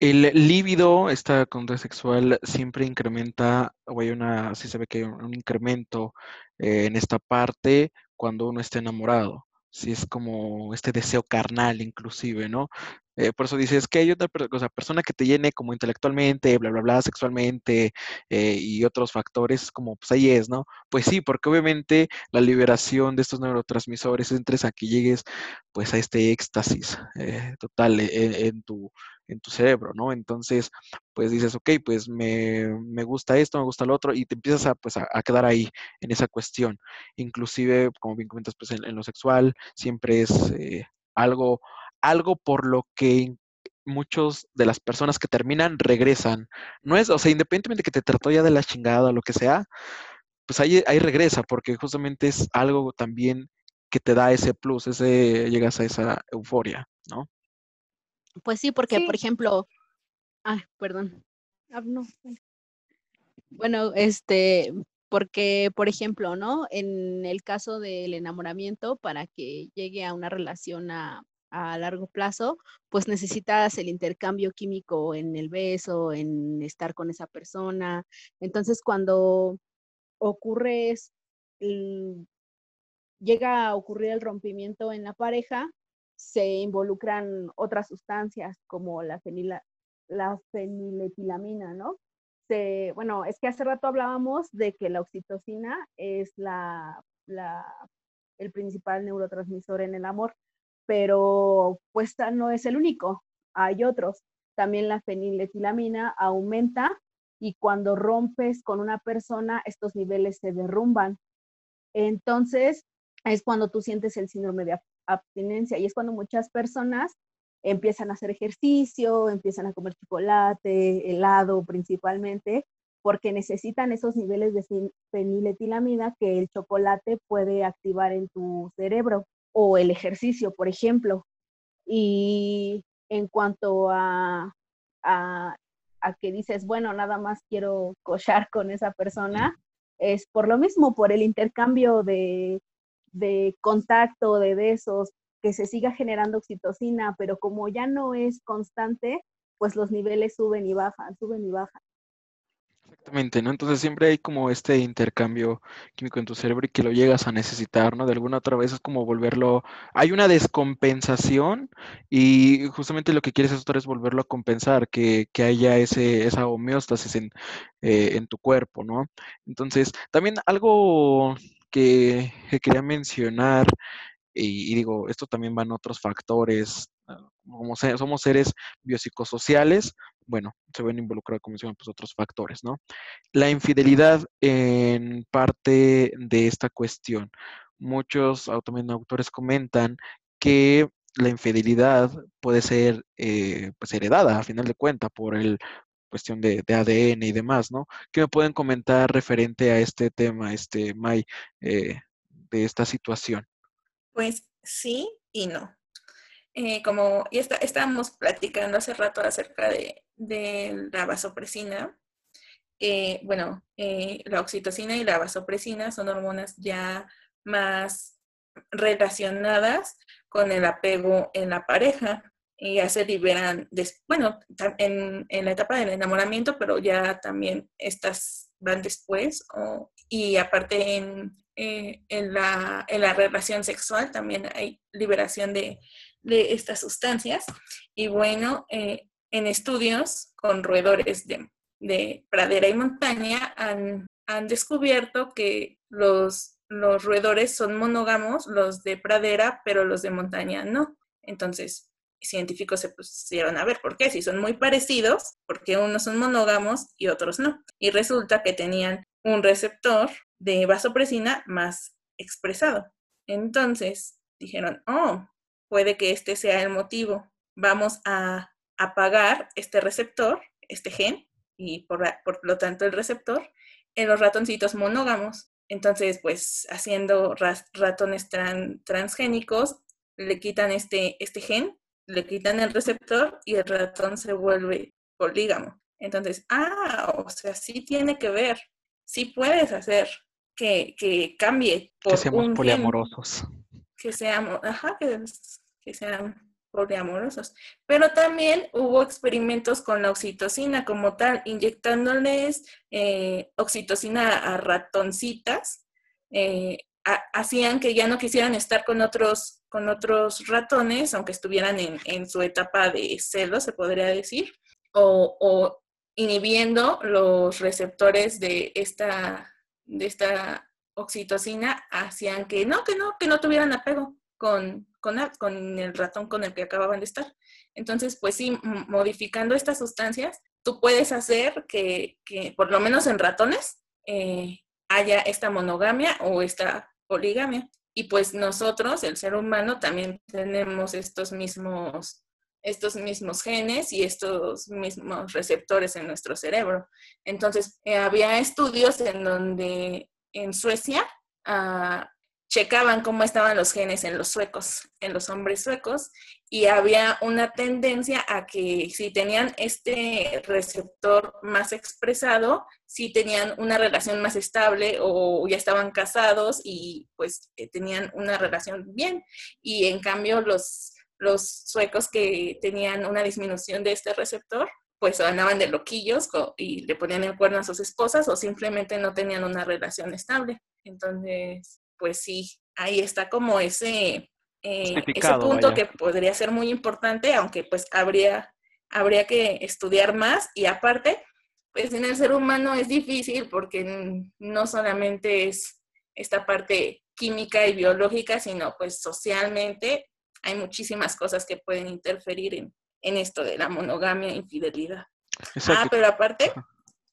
A: el líbido, esta conducta sexual, siempre incrementa, o hay una, sí se ve que hay un, incremento eh, en esta parte cuando uno está enamorado si es como este deseo carnal inclusive, ¿no? Eh, por eso dices que hay otra persona que te llene como intelectualmente, bla, bla, bla, sexualmente eh, y otros factores, como pues ahí es, ¿no? Pues sí, porque obviamente la liberación de estos neurotransmisores entres a que llegues pues a este éxtasis eh, total en, tu, en tu cerebro, ¿no? Entonces, pues dices, ok, pues me, gusta esto, me gusta lo otro, y te empiezas a, pues, a, quedar ahí en esa cuestión. Inclusive, como bien comentas, pues en, lo sexual siempre es algo algo por lo que muchos de las personas que terminan regresan. No es, o sea, independientemente de que te trató ya de la chingada o lo que sea, pues ahí, ahí regresa, porque justamente es algo también que te da ese plus, ese, llegas a esa euforia, ¿no?
D: Pues sí, porque, por ejemplo, ah, perdón. Ah, no. Bueno, este, porque, por ejemplo, ¿no? En el caso del enamoramiento, para que llegue a una relación a, a largo plazo, pues necesitas el intercambio químico en el beso, en estar con esa persona. Entonces, cuando ocurre, llega a ocurrir el rompimiento en la pareja, se involucran otras sustancias como la, fenila, la feniletilamina, ¿no? Bueno, es que hace rato hablábamos de que la oxitocina es la, el principal neurotransmisor en el amor pero pues no es el único, hay otros. También la feniletilamina aumenta y cuando rompes con una persona, estos niveles se derrumban. Entonces, es cuando tú sientes el síndrome de abstinencia y es cuando muchas personas empiezan a hacer ejercicio, empiezan a comer chocolate, helado principalmente, porque necesitan esos niveles de feniletilamina que el chocolate puede activar en tu cerebro o el ejercicio, por ejemplo. Y en cuanto a, a, que dices, bueno, nada más quiero cochar con esa persona, es por lo mismo, por el intercambio de, de contacto, de besos, que se siga generando oxitocina, pero como ya no es constante, pues los niveles suben y bajan, suben y bajan.
A: Exactamente, ¿no? Entonces siempre hay como este intercambio químico en tu cerebro y que lo llegas a necesitar, ¿no? De alguna otra vez es como volverlo, hay una descompensación y justamente lo que quieres es otra vez volverlo a compensar, que, que haya ese, esa homeostasis en, eh, en tu cuerpo, ¿no? Entonces, también algo que, que quería mencionar y, digo, esto también van otros factores, ah, como somos seres biopsicosociales, bueno, se ven involucrados, como mencionan, pues otros factores, ¿no? La infidelidad en parte de esta cuestión. Muchos autores comentan que la infidelidad puede ser eh, pues heredada, a final de cuentas, por el cuestión de, de ADN y demás, ¿no? ¿Qué me pueden comentar referente a este tema, este, May, eh, de esta situación?
C: Pues sí y no. Eh, como ya está, estábamos platicando hace rato acerca de, de la vasopresina, eh, bueno, eh, la oxitocina y la vasopresina son hormonas ya más relacionadas con el apego en la pareja y ya se liberan, des- bueno, en, la etapa del enamoramiento, pero ya también estas van después y aparte en, eh, en, la, en la relación sexual también hay liberación de, de estas sustancias y bueno, eh, en estudios con roedores de de pradera y montaña han, han descubierto que los, los roedores son monógamos, los de pradera, pero los de montaña no. Entonces, científicos se pusieron a ver por qué, si son muy parecidos, porque unos son monógamos y otros no. Y resulta que tenían un receptor de vasopresina más expresado. Entonces, dijeron, oh, puede que este sea el motivo. Vamos a apagar este receptor, este gen, y por, por, lo tanto el receptor en los ratoncitos monógamos. Entonces, pues haciendo ratones tran, transgénicos, le quitan este, este gen, le quitan el receptor y el ratón se vuelve polígamo. Entonces, ah, o sea, sí tiene que ver, sí puedes hacer que, que cambie
A: por que seamos un poliamorosos.
C: Que seamos, ajá, que, que sean poliamorosos. Pero también hubo experimentos con la oxitocina como tal, inyectándoles eh, oxitocina a ratoncitas, eh, a, hacían que ya no quisieran estar con otros, con otros ratones, aunque estuvieran en, en su etapa de celo, se podría decir, o, o, inhibiendo los receptores de esta, de esta oxitocina, hacían que no, que no, que no tuvieran apego con, con, el ratón con el que acababan de estar. Entonces, pues sí, modificando estas sustancias, tú puedes hacer que, que por lo menos en ratones, eh, haya esta monogamia o esta poligamia. Y pues nosotros, el ser humano, también tenemos estos mismos, estos mismos genes y estos mismos receptores en nuestro cerebro. Entonces, eh, había estudios en donde en Suecia uh, checaban cómo estaban los genes en los suecos, en los hombres suecos, y había una tendencia a que si tenían este receptor más expresado, si tenían una relación más estable o ya estaban casados y pues eh, tenían una relación bien. Y en cambio los, los suecos que tenían una disminución de este receptor, pues andaban de loquillos y le ponían el cuerno a sus esposas o simplemente no tenían una relación estable. Entonces, pues sí, ahí está como ese, eh, ese punto vaya. que podría ser muy importante, aunque pues habría, habría que estudiar más y aparte, pues en el ser humano es difícil porque no solamente es esta parte química y biológica, sino pues socialmente hay muchísimas cosas que pueden interferir en, en esto de la monogamia e infidelidad. Exacto. Ah, pero aparte,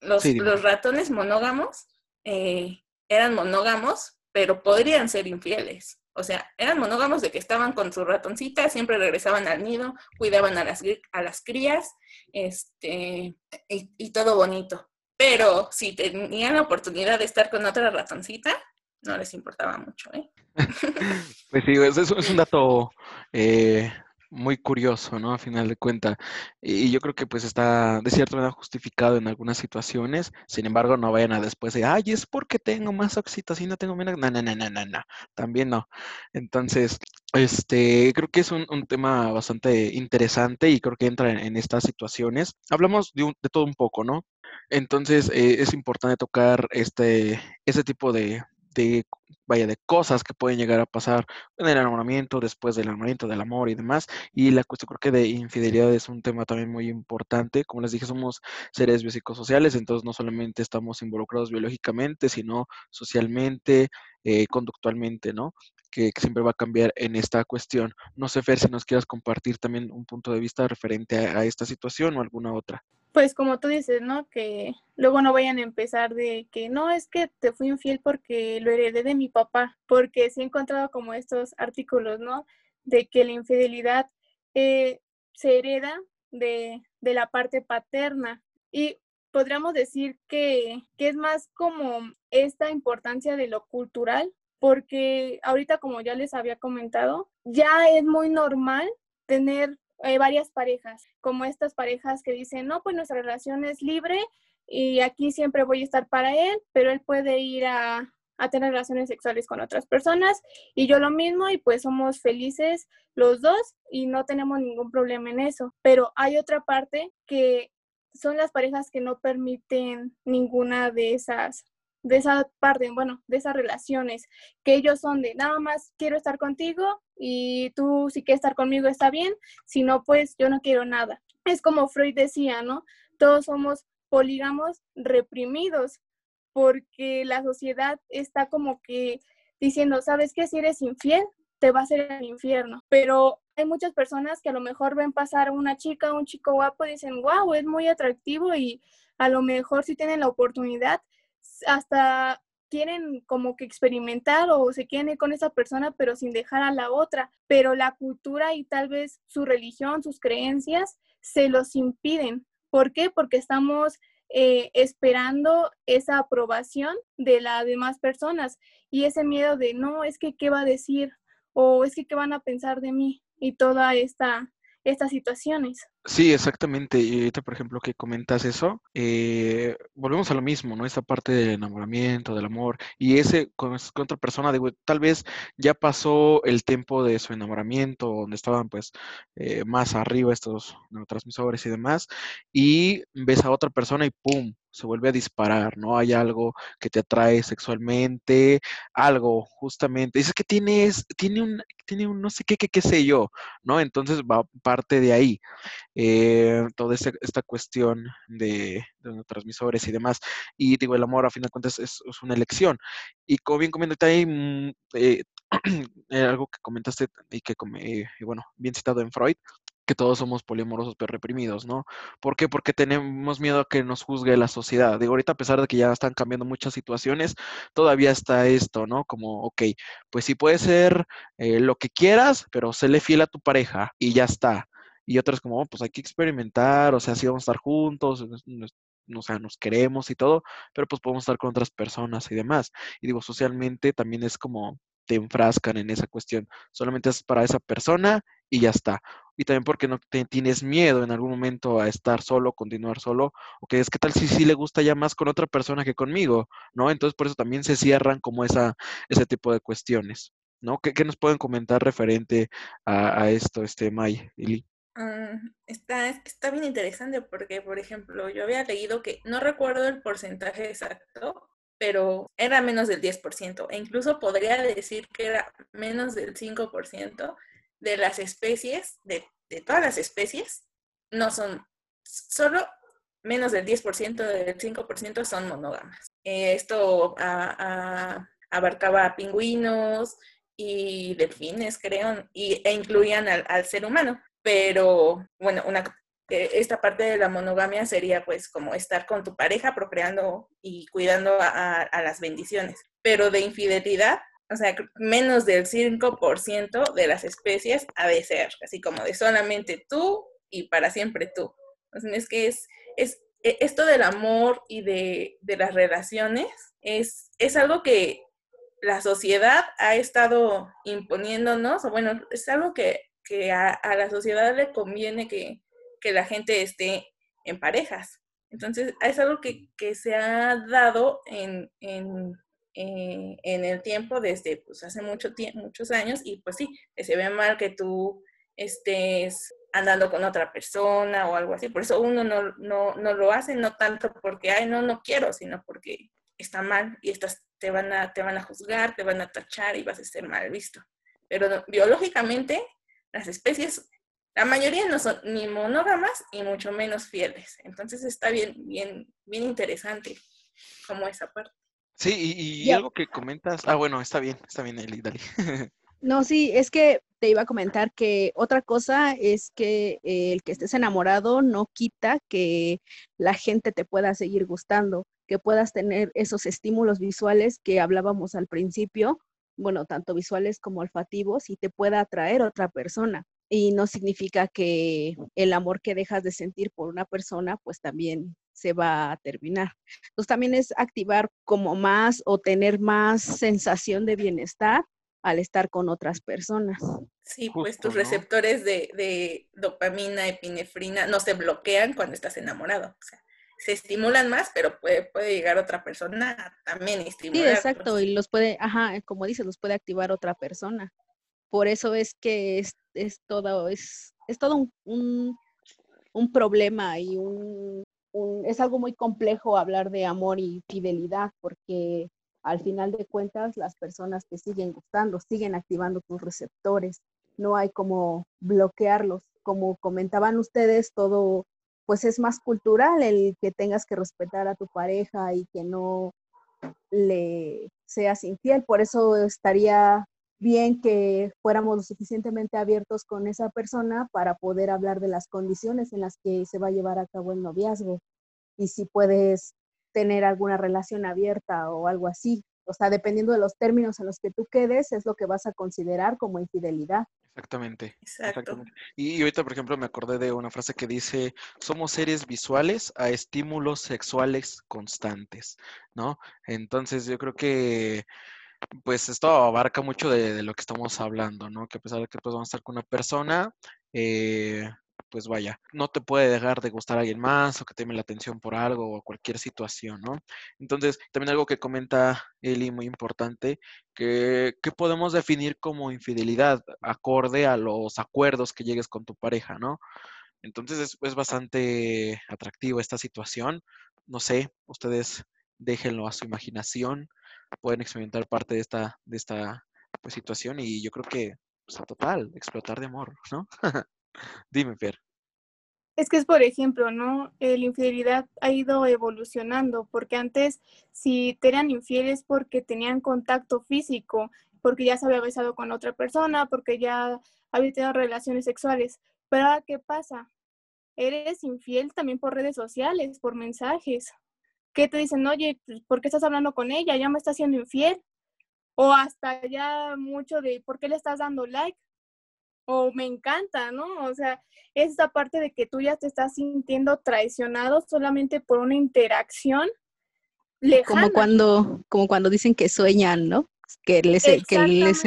C: los, sí, los ratones monógamos eh, eran monógamos, pero podrían ser infieles. O sea, eran monógamos de que estaban con su ratoncita, siempre regresaban al nido, cuidaban a las, a las crías, este, y, y, todo bonito. Pero si tenían la oportunidad de estar con otra ratoncita, no les importaba mucho, ¿eh?
A: pues sí, eso es un dato eh, muy curioso, ¿no? A final de cuentas. Y yo creo que pues está de cierta manera justificado en algunas situaciones. Sin embargo, no vayan a después de, ay, es porque tengo más oxitocina, tengo menos. No, no, no, no, no, no. También no. Entonces, este, creo que es un, tema bastante interesante y creo que entra en, estas situaciones. Hablamos de, un, de todo un poco, ¿no? Entonces eh, es importante tocar este, ese tipo de, de, vaya, de cosas que pueden llegar a pasar en el enamoramiento, después del enamoramiento, del amor y demás. Y la cuestión creo que de infidelidad es un tema también muy importante. Como les dije, somos seres biopsicosociales, entonces no solamente estamos involucrados biológicamente, sino socialmente, eh, conductualmente, ¿no? Que, siempre va a cambiar en esta cuestión. No sé, Fer, si nos quieras compartir también un punto de vista referente a esta situación o alguna otra.
B: Pues como tú dices, ¿no? Que luego no vayan a empezar de que no es que te fui infiel porque lo heredé de mi papá, porque sí he encontrado como estos artículos, ¿no? De que la infidelidad eh, se hereda de, de, la parte paterna. Y podríamos decir que, que es más como esta importancia de lo cultural, porque ahorita, como ya les había comentado, ya es muy normal tener hay varias parejas, como estas parejas que dicen, no, pues nuestra relación es libre y aquí siempre voy a estar para él, pero él puede ir a, a tener relaciones sexuales con otras personas y yo lo mismo y pues somos felices los dos y no tenemos ningún problema en eso. Pero hay otra parte que son las parejas que no permiten ninguna de esas de esa parte, bueno, de esas relaciones, que ellos son de nada más quiero estar contigo y tú si quieres estar conmigo está bien, si no, pues yo no quiero nada. Es como Freud decía, ¿no? Todos somos polígamos reprimidos porque la sociedad está como que diciendo, ¿sabes qué? Si eres infiel, te va a hacer el infierno. Pero hay muchas personas que a lo mejor ven pasar una chica, un chico guapo y dicen, wow, es muy atractivo y a lo mejor si tienen la oportunidad, hasta quieren como que experimentar o se quieren ir con esa persona, pero sin dejar a la otra. Pero la cultura y tal vez su religión, sus creencias, se los impiden. ¿Por qué? Porque estamos eh, esperando esa aprobación de las demás personas y ese miedo de no, es que qué va a decir o es que qué van a pensar de mí y toda esta estas situaciones.
A: Sí, exactamente. Y ahorita, por ejemplo, que comentas eso, eh, volvemos a lo mismo, ¿no? Esa parte del enamoramiento, del amor, y ese con, otra persona, digo, tal vez ya pasó el tiempo de su enamoramiento, donde estaban pues eh, más arriba estos neurotransmisores y demás, y ves a otra persona y ¡pum! Se vuelve a disparar, ¿no? Hay algo que te atrae sexualmente, algo justamente. Dices que tienes, tiene un, tiene un no sé qué, qué, qué sé yo, ¿no? Entonces va parte de ahí. Eh, toda esta, cuestión de, de transmisores y demás. Y digo, el amor a fin de cuentas es, una elección. Y como bien comentaste ahí, mm, eh, algo que comentaste y que, eh, bueno, bien citado en Freud, que todos somos poliamorosos pero reprimidos, ¿no? ¿Por qué? Porque tenemos miedo a que nos juzgue la sociedad. Digo, ahorita a pesar de que ya están cambiando muchas situaciones, todavía está esto, ¿no? Como, ok, pues sí puede ser eh, lo que quieras, pero séle fiel a tu pareja y ya está. Y otras como, oh, pues hay que experimentar, o sea, sí vamos a estar juntos, o sea, nos queremos y todo, pero pues podemos estar con otras personas y demás. Y digo, socialmente también es como te enfrascan en esa cuestión. Solamente es para esa persona y ya está y también porque no te, tienes miedo en algún momento a estar solo, continuar solo, o que es que tal si sí le gusta ya más con otra persona que conmigo, ¿no? Entonces por eso también se cierran como esa, ese tipo de cuestiones, ¿no? ¿Qué, qué nos pueden comentar referente a, esto, este May y
C: mm, está, está bien interesante porque, por ejemplo, yo había leído que, no recuerdo el porcentaje exacto, pero era menos del 10%, e incluso podría decir que era menos del 5% de las especies, de, todas las especies, no son, solo menos del 10%, del 5% son monógamas. Esto abarcaba pingüinos y delfines, creo, y, e incluían al, ser humano. Pero, bueno, una, eh, esta parte de la monogamia sería pues como estar con tu pareja procreando y cuidando a las bendiciones. Pero de infidelidad o sea, menos del 5% de las especies ha de ser, así como de solamente tú y para siempre tú. es que es, es e, esto del amor y de, las relaciones es, es algo que la sociedad ha estado imponiéndonos, o bueno, es algo que, a, la sociedad le conviene que, la gente esté en parejas. Entonces, es algo que, se ha dado en, eh, en el tiempo desde pues, hace mucho tiempo, muchos años y pues sí, se ve mal que tú estés andando con otra persona o algo así. Por eso uno no, no, no lo hace, no tanto porque, ay, no, no quiero, sino porque está mal y estas te van a, te van a juzgar, te van a tachar y vas a ser mal visto. Pero biológicamente, las especies, la mayoría no son ni monógamas y mucho menos fieles. Entonces está bien, bien, bien interesante como esa parte.
A: Sí, y, algo que comentas, ah, bueno, está bien, está bien, Eli, dale.
D: No, sí, es que te iba a comentar que otra cosa es que el que estés enamorado no quita que la gente te pueda seguir gustando, que puedas tener esos estímulos visuales que hablábamos al principio, bueno, tanto visuales como olfativos, y te pueda atraer otra persona. Y no significa que el amor que dejas de sentir por una persona, pues también se va a terminar. Entonces también es activar como más o tener más sensación de bienestar al estar con otras personas.
C: Sí, pues tus receptores de, dopamina, epinefrina no se bloquean cuando estás enamorado. O sea, se estimulan más, pero puede, puede llegar otra persona también estimular.
D: Sí, exacto, y los puede, ajá, como dices, los puede activar otra persona. Por eso es que es, es todo, es, es todo un, un, problema y un, es algo muy complejo hablar de amor y fidelidad, porque al final de cuentas las personas te siguen gustando, siguen activando tus receptores, no hay como bloquearlos. Como comentaban ustedes, todo pues es más cultural el que tengas que respetar a tu pareja y que no le seas infiel. Por eso estaría bien que fuéramos lo suficientemente abiertos con esa persona para poder hablar de las condiciones en las que se va a llevar a cabo el noviazgo y si puedes tener alguna relación abierta o algo así. O sea, dependiendo de los términos en los que tú quedes, es lo que vas a considerar como infidelidad.
A: Exactamente. Exactamente. Y ahorita, por ejemplo, me acordé de una frase que dice, somos seres visuales a estímulos sexuales constantes, ¿no? Entonces yo creo que pues esto abarca mucho de, lo que estamos hablando, ¿no? Que a pesar de que pues vamos a estar con una persona, eh, pues vaya, no te puede dejar de gustar a alguien más o que te llame la atención por algo o cualquier situación, ¿no? Entonces, también algo que comenta Eli muy importante, que, podemos definir como infidelidad acorde a los acuerdos que llegues con tu pareja, ¿no? Entonces es, es bastante atractivo esta situación. No sé, ustedes déjenlo a su imaginación, pueden experimentar parte de esta, de esta pues, situación y yo creo que, pues, total, explotar de amor, ¿no? Dime, Fer.
B: Es que es, por ejemplo, ¿no? La infidelidad ha ido evolucionando, porque antes si te eran infieles porque tenían contacto físico, porque ya se había besado con otra persona, porque ya había tenido relaciones sexuales. Pero ahora, ¿qué pasa? Eres infiel también por redes sociales, por mensajes. ¿Qué te dicen? Oye, pues, ¿por qué estás hablando con ella? Ya me está haciendo infiel. O hasta ya mucho de, ¿por qué le estás dando like? o me encanta, ¿no? O sea, es esa parte de que tú ya te estás sintiendo traicionado solamente por una interacción lejana.
D: Como cuando, como cuando dicen que sueñan, ¿no? Que les, que les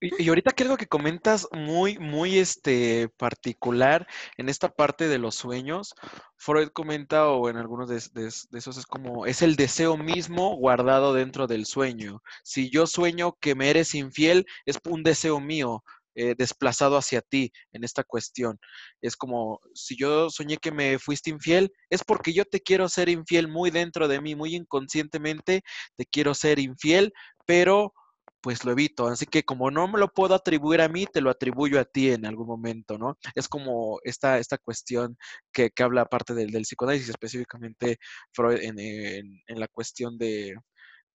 A: y, y, ahorita que algo que comentas muy, muy este particular en esta parte de los sueños, Freud comenta, o en algunos de, de, esos es como, es el deseo mismo guardado dentro del sueño. Si yo sueño que me eres infiel, es un deseo mío, eh, desplazado hacia ti en esta cuestión. Es como, si yo soñé que me fuiste infiel, es porque yo te quiero ser infiel muy dentro de mí, muy inconscientemente, te quiero ser infiel, pero pues lo evito. Así que como no me lo puedo atribuir a mí, te lo atribuyo a ti en algún momento, ¿no? Es como esta, esta cuestión que, habla aparte del, del, psicoanálisis, específicamente Freud en, la cuestión de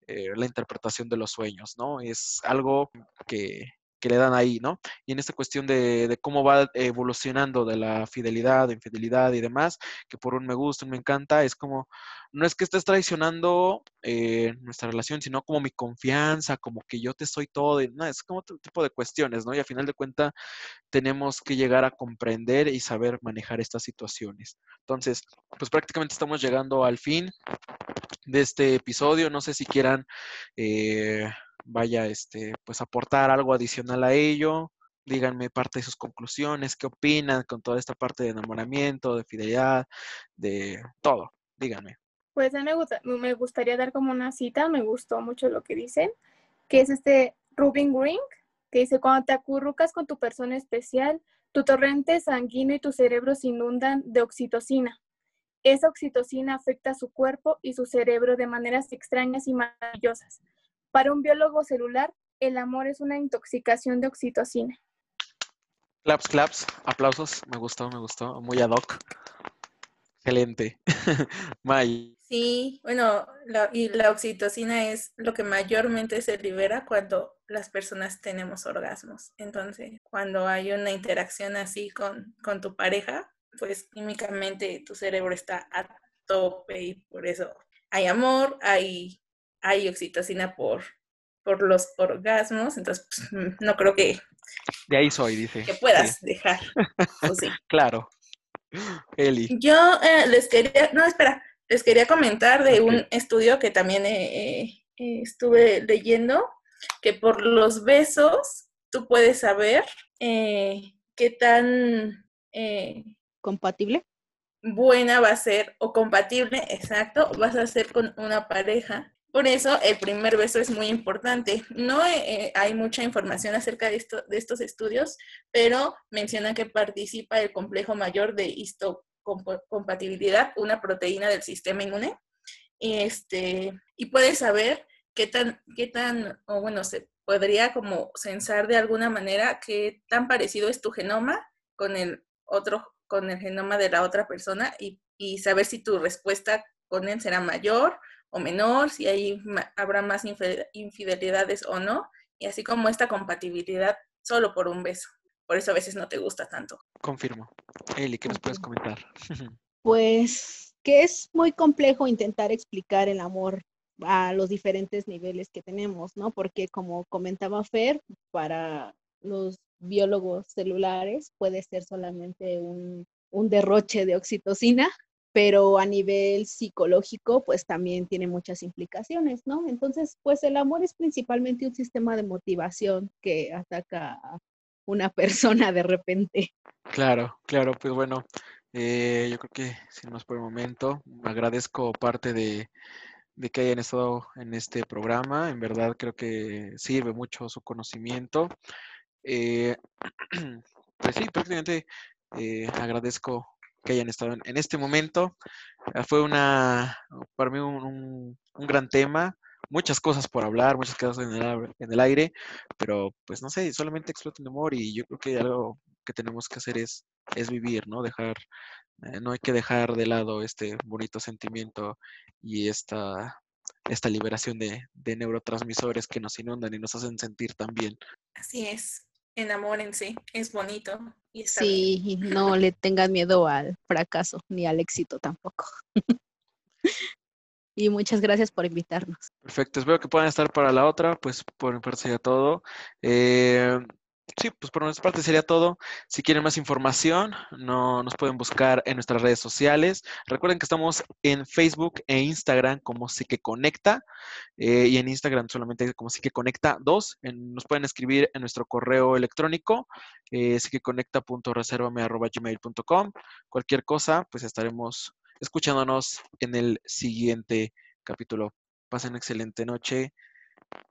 A: eh, la interpretación de los sueños, ¿no? Es algo que, que le dan ahí, ¿no? Y en esta cuestión de, cómo va evolucionando de la fidelidad, de infidelidad y demás, que por un me gusta, un me encanta, es como, no es que estés traicionando eh, nuestra relación, sino como mi confianza, como que yo te soy todo, es como otro tipo de cuestiones, ¿no? Y a final de cuentas tenemos que llegar a comprender y saber manejar estas situaciones. Entonces, pues prácticamente estamos llegando al fin de este episodio, no sé si quieran... Eh, vaya, este, pues aportar algo adicional a ello. Díganme parte de sus conclusiones, qué opinan con toda esta parte de enamoramiento, de fidelidad, de todo. Díganme.
B: Pues a mí me, me gustaría dar como una cita, me gustó mucho lo que dicen, que es este Rubin Green, que dice, cuando te acurrucas con tu persona especial, tu torrente sanguíneo y tu cerebro se inundan de oxitocina. Esa oxitocina afecta a su cuerpo y su cerebro de maneras extrañas y maravillosas. Para un biólogo celular, el amor es una intoxicación de oxitocina.
A: Claps, claps, aplausos, me gustó, me gustó, muy ad hoc. Excelente. May.
C: Sí, bueno, y la oxitocina es lo que mayormente se libera cuando las personas tenemos orgasmos. Entonces, cuando hay una interacción así con, con tu pareja, pues químicamente tu cerebro está a tope y por eso hay amor, hay, hay oxitocina por, por los orgasmos, entonces pues, no creo que...
A: De ahí soy, dice.
C: Que puedas dejar. sí.
A: Claro. Eli.
C: Yo eh, les quería, no, espera, les quería comentar de un estudio que también eh, eh, estuve leyendo, que por los besos tú puedes saber qué tan
D: compatible
C: buena va a ser o compatible, exacto, vas a ser con una pareja. Por eso el primer beso es muy importante. No hay mucha información acerca de, esto, de estos estudios, pero menciona que participa el complejo mayor de histocompatibilidad, una proteína del sistema inmune. Y, este, y puedes saber qué tan, qué tan, o bueno, se podría como censar de alguna manera qué tan parecido es tu genoma con el otro con el genoma de la otra persona y, saber si tu respuesta con él será mayor o menor, si ahí habrá más infidelidades o no, y así como esta compatibilidad solo por un beso. Por eso a veces no te gusta tanto.
A: Confirmo. Eli, ¿qué nos puedes comentar?
D: Pues que es muy complejo intentar explicar el amor a los diferentes niveles que tenemos, ¿no? Porque como comentaba Fer, para los biólogos celulares puede ser solamente un, derroche de oxitocina, pero a nivel psicológico, pues también tiene muchas implicaciones, ¿no? Entonces, pues el amor es principalmente un sistema de motivación que ataca a una persona de repente.
A: Claro, claro, pues bueno, eh, yo creo que sin más por el momento, agradezco parte de, de que hayan estado en este programa, en verdad creo que sirve mucho su conocimiento. Eh, pues sí, prácticamente eh, agradezco que hayan estado en, este momento. Ah, fue una, para mí un, gran tema, muchas cosas por hablar, muchas cosas en el, el aire, pero pues no sé, solamente exploten de amor y yo creo que algo que tenemos que hacer es, es vivir, ¿no? Dejar, eh, no hay que dejar de lado este bonito sentimiento y esta, esta liberación de, de neurotransmisores que nos inundan y nos hacen sentir tan bien.
C: Así es enamórense, es bonito. Y
D: sí, no le tengan miedo al fracaso ni al éxito tampoco. y muchas gracias por invitarnos.
A: Perfecto, espero que puedan estar para la otra, pues por mi parte sería todo. Eh, Sí, pues por nuestra parte sería todo. Si quieren más información, no, nos pueden buscar en nuestras redes sociales. Recuerden que estamos en Facebook e Instagram como Psique Conecta eh, y en Instagram solamente como Psique Conecta 2. nos pueden escribir en nuestro correo electrónico eh, psiqueconecta.reservame.gmail.com. Cualquier cosa, pues estaremos escuchándonos en el siguiente capítulo. Pasen excelente noche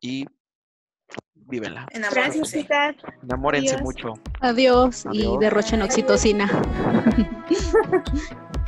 A: y vívenla.
B: Gracias, chicas.
A: Enamórense mucho.
D: Adiós, y derrochen oxitocina.